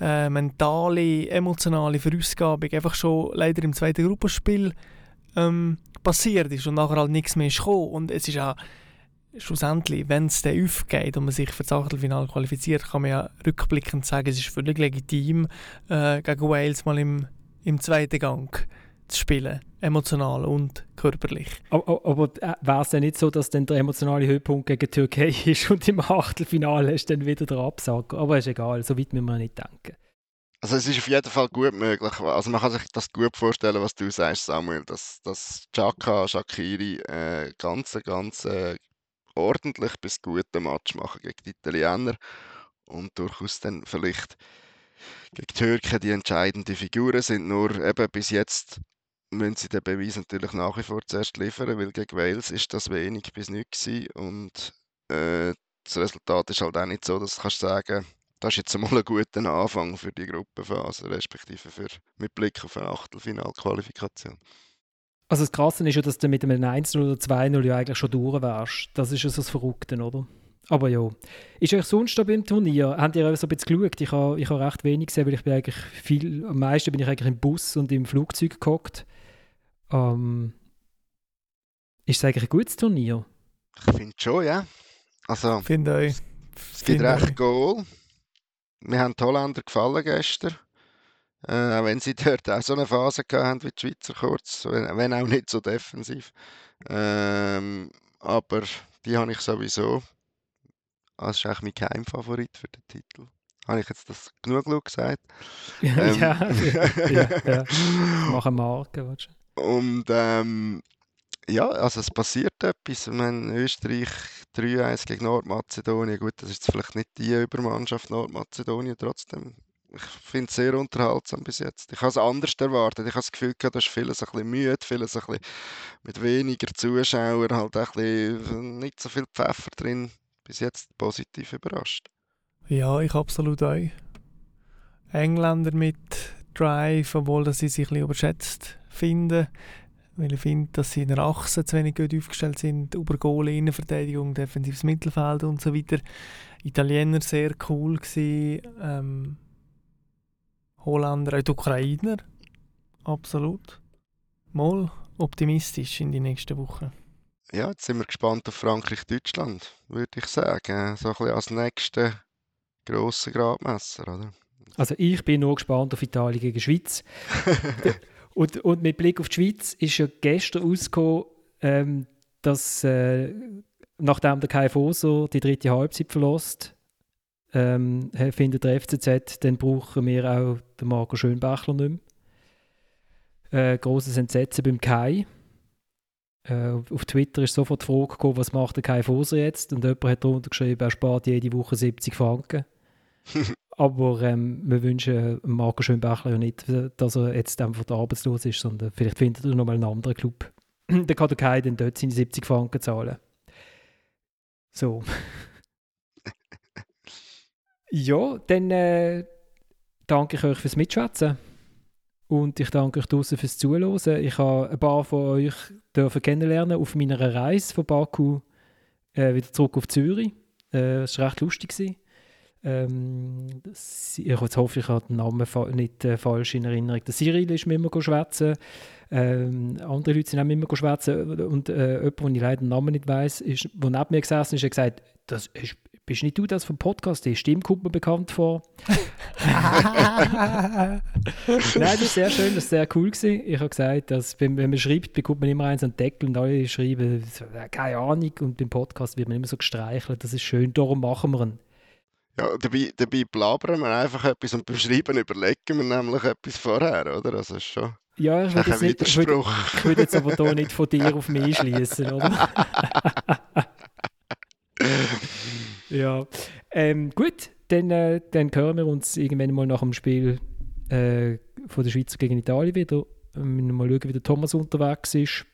äh, mentale, emotionale Verausgabung einfach schon leider im zweiten Gruppenspiel ähm, passiert ist und nachher halt nichts mehr ist gekommen. Und es ist auch schlussendlich, wenn es dann aufgeht und man sich für das Achtelfinale qualifiziert, kann man ja rückblickend sagen, es ist völlig legitim, äh, gegen Wales mal im, im zweiten Gang zu spielen, emotional und körperlich. Aber, aber äh, wäre es denn nicht so, dass dann der emotionale Höhepunkt gegen die Türkei ist und im Achtelfinale ist dann wieder der Absager? Aber ist egal, so weit müssen wir nicht denken. Also es ist auf jeden Fall gut möglich. Also man kann sich das gut vorstellen, was du sagst, Samuel, dass, dass Chaka, Shakiri äh, ganz, ganz äh, ordentlich bis guten Match machen gegen die Italiener und durchaus dann vielleicht gegen die Türken die entscheidende Figuren sind. Nur eben bis jetzt müssen sie den Beweis natürlich nach wie vor zuerst liefern, weil gegen Wales ist das wenig bis nichts und äh, das Resultat ist halt auch nicht so, dass du kannst sagen, das ist jetzt einmal ein guter Anfang für die Gruppenphase, respektive für, mit Blick auf eine Achtelfinalqualifikation. Also das Krasse ist ja, dass du mit einem 1-0 oder 2-0 ja eigentlich schon durch wärst. Das ist ja so das Verrückte, oder? Aber ja. Ist euch sonst da beim Turnier? Habt ihr so ein bisschen geschaut? Ich habe, ich habe recht wenig gesehen, weil ich bin eigentlich viel, am meisten bin ich eigentlich im Bus und im Flugzeug gehockt. Ähm, ist es eigentlich ein gutes Turnier? Ich finde schon, ja. Also, finde euch. Es gibt recht Goal. Mir haben die Holländer gefallen gestern. Äh, auch wenn sie dort auch so eine Phase hatten wie die Schweizer kurz, wenn auch nicht so defensiv. Ähm, aber die habe ich sowieso. Das ist eigentlich mein Geheimfavorit für den Titel. Habe ich jetzt das genug gesagt? ähm, ja, ja, ja. Mach eine Marke, weißt du. Und ähm, ja, also es passiert etwas. Ich meine, Österreich 3-1 gegen Nordmazedonien. Gut, das ist jetzt vielleicht nicht die Übermannschaft Nordmazedonien, trotzdem. Ich finde es sehr unterhaltsam bis jetzt. Ich habe es anders erwartet. Ich habe das Gefühl gehabt, da ist vieles ein bisschen müde, vieles ein bisschen mit weniger Zuschauern, halt ein bisschen nicht so viel Pfeffer drin. Bis jetzt positiv überrascht. Ja, ich absolut auch. Engländer mit Drive, obwohl sie sich ein bisschen überschätzt finden, weil ich finde, dass sie in der Achse zu wenig gut aufgestellt sind, über Goal, Innenverteidigung, defensives Mittelfeld und so weiter. Italiener sehr cool gewesen, ähm, Holländer, auch die Ukrainer, absolut. Mal optimistisch in die nächsten Wochen. Ja, jetzt sind wir gespannt auf Frankreich-Deutschland, würde ich sagen. So ein bisschen als nächsten grossen Gradmesser, oder? Also ich bin nur gespannt auf Italien gegen Schweiz. und, und mit Blick auf die Schweiz ist ja gestern rausgekommen, ähm, dass äh, nachdem der Kai Foser die dritte Halbzeit verlässt, ähm, findet der FCZ, dann brauchen wir auch den Marco Schönbachler nicht mehr. Äh, grosses Entsetzen beim Kai. Äh, auf Twitter ist sofort die Frage gekommen, was macht der Kai Foser jetzt? Und jemand hat darunter geschrieben, er spart jede Woche 70 Franken. Aber ähm, wir wünschen Marco Schönbachler ja nicht, dass er jetzt einfach arbeitslos ist, sondern vielleicht findet er nochmal einen anderen Club. dann kann der Kai dann dort seine 70 Franken zahlen. So. ja, dann äh, danke ich euch fürs Mitschwätzen. und ich danke euch draußen fürs Zuhören. Ich habe ein paar von euch dürfen kennenlernen auf meiner Reise von Baku äh, wieder zurück auf Zürich. Äh, war recht lustig. Ähm, ich hoffe, ich habe den Namen nicht äh, falsch in Erinnerung. Der Cyril ist mir immer schwätzen. Ähm, andere Leute sind auch immer schwätzen. Und äh, jemand, den ich leider den Namen nicht weiss, der neben mir gesessen ist, hat gesagt, das ist, bist nicht du das vom Podcast? Die Stimme kommt mir bekannt vor. Nein, das ist sehr schön, das war sehr cool. Gewesen. Ich habe gesagt, dass wenn, man schreibt, bekommt man immer einen, so einen Deckel und alle schreiben, keine Ahnung. Und beim Podcast wird man immer so gestreichelt. Das ist schön, darum machen wir ihn. Ja, dabei, dabei blabbern wir einfach etwas und beim Schreiben überlegen wir nämlich etwas vorher, oder? Also ist schon ja, ich würde jetzt, nicht, ich würde, ich würde jetzt aber hier nicht von dir auf mich schließen, oder? ja. Ähm, gut, dann, äh, dann hören wir uns irgendwann mal nach dem Spiel äh, von der Schweiz gegen Italien wieder. Wir müssen mal schauen, wie der Thomas unterwegs ist,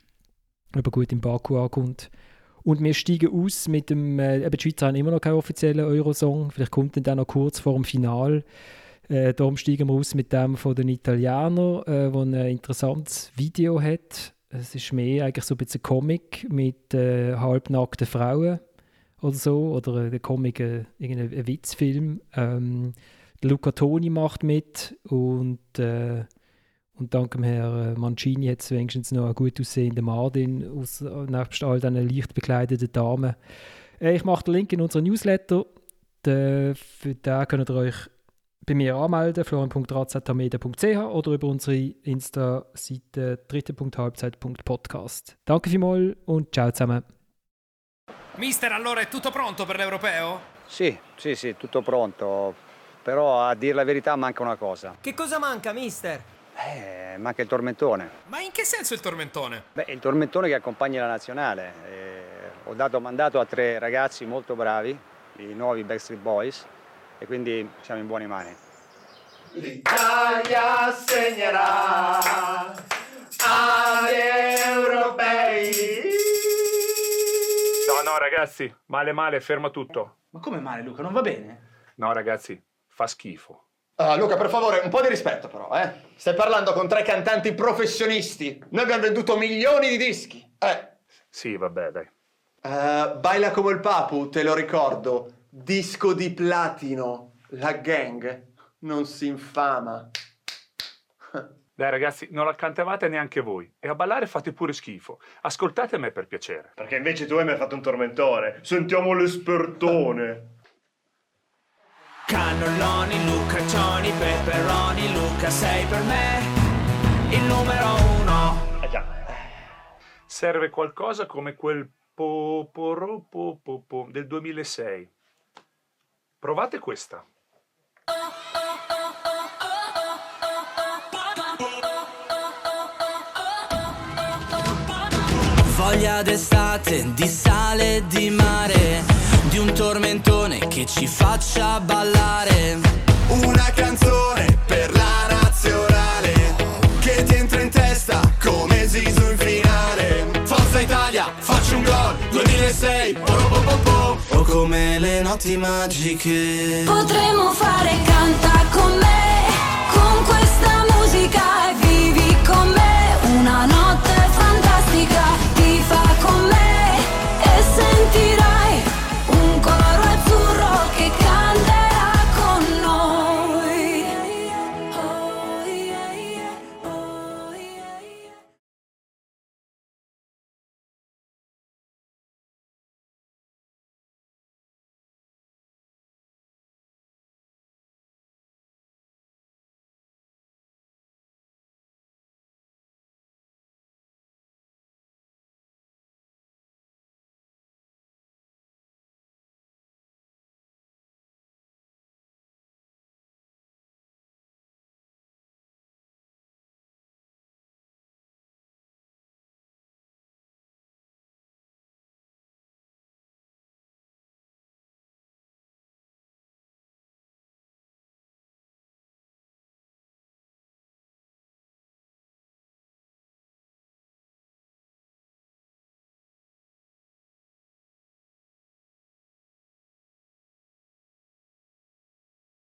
ob er gut in Baku ankommt. Und wir steigen aus mit dem, äh, die Schweizer haben immer noch keinen offiziellen Eurosong, vielleicht kommt dann der noch kurz vor dem Final. Äh, darum steigen wir aus mit dem von den Italienern, äh, wo ein interessantes Video hat. Es ist mehr eigentlich so ein bisschen Comic mit äh, halbnackten Frauen oder so, oder ein Comic, äh, irgendein Witzfilm. Ähm, Luca Toni macht mit und äh, und dank dem Herrn äh, Mancini hat es wenigstens noch einen gut aussehenden Martin, aus, nebst all diesen leicht bekleideten Damen. Äh, ich mache den Link in unserer Newsletter. Den, für den könnt ihr euch bei mir anmelden, florian.razatamedia.ch oder über unsere Insta-Seite dritte.halbzeit.podcast. Danke vielmals und ciao zusammen. Mister, allora è tutto pronto per l'europeo? Sì, sì, sì, tutto pronto. Però a dire la verità manca una cosa. Che cosa manca, mister? Eh, manca il tormentone. Ma in che senso il tormentone? Beh, il tormentone che accompagna la nazionale. Eh, ho dato mandato a tre ragazzi molto bravi, i nuovi Backstreet Boys, e quindi siamo in buone mani. L'Italia segnerà agli europei. No, no, ragazzi, male male, ferma tutto. Ma come male, Luca? Non va bene? No, ragazzi, fa schifo. Uh, Luca, per favore, un po' di rispetto però, eh? Stai parlando con tre cantanti professionisti. Noi abbiamo venduto milioni di dischi. Eh. Sì, vabbè, dai. Uh, Baila come il Papu, te lo ricordo. Disco di platino. La gang non si infama. Dai ragazzi, non la cantavate neanche voi. E a ballare fate pure schifo. Ascoltate me per piacere. Perché invece tu mi hai fatto un tormentone. Sentiamo l'espertone. Cannelloni, Luca, Cioni, Peperoni, Luca sei per me il numero uno. Eh già. Serve qualcosa come quel po, po, po, po, po del 2006. Provate questa. Voglia d'estate, di sale e di mare, di un tormentone che ci faccia ballare. Una canzone per la nazionale che ti entra in testa come Zizu in finale. Forza Italia, faccio un gol, 2006, o oh, come le notti magiche. Potremmo fare canta con me, con questa musica e vivi con me una notte fantastica. Ti fa con me e sentirai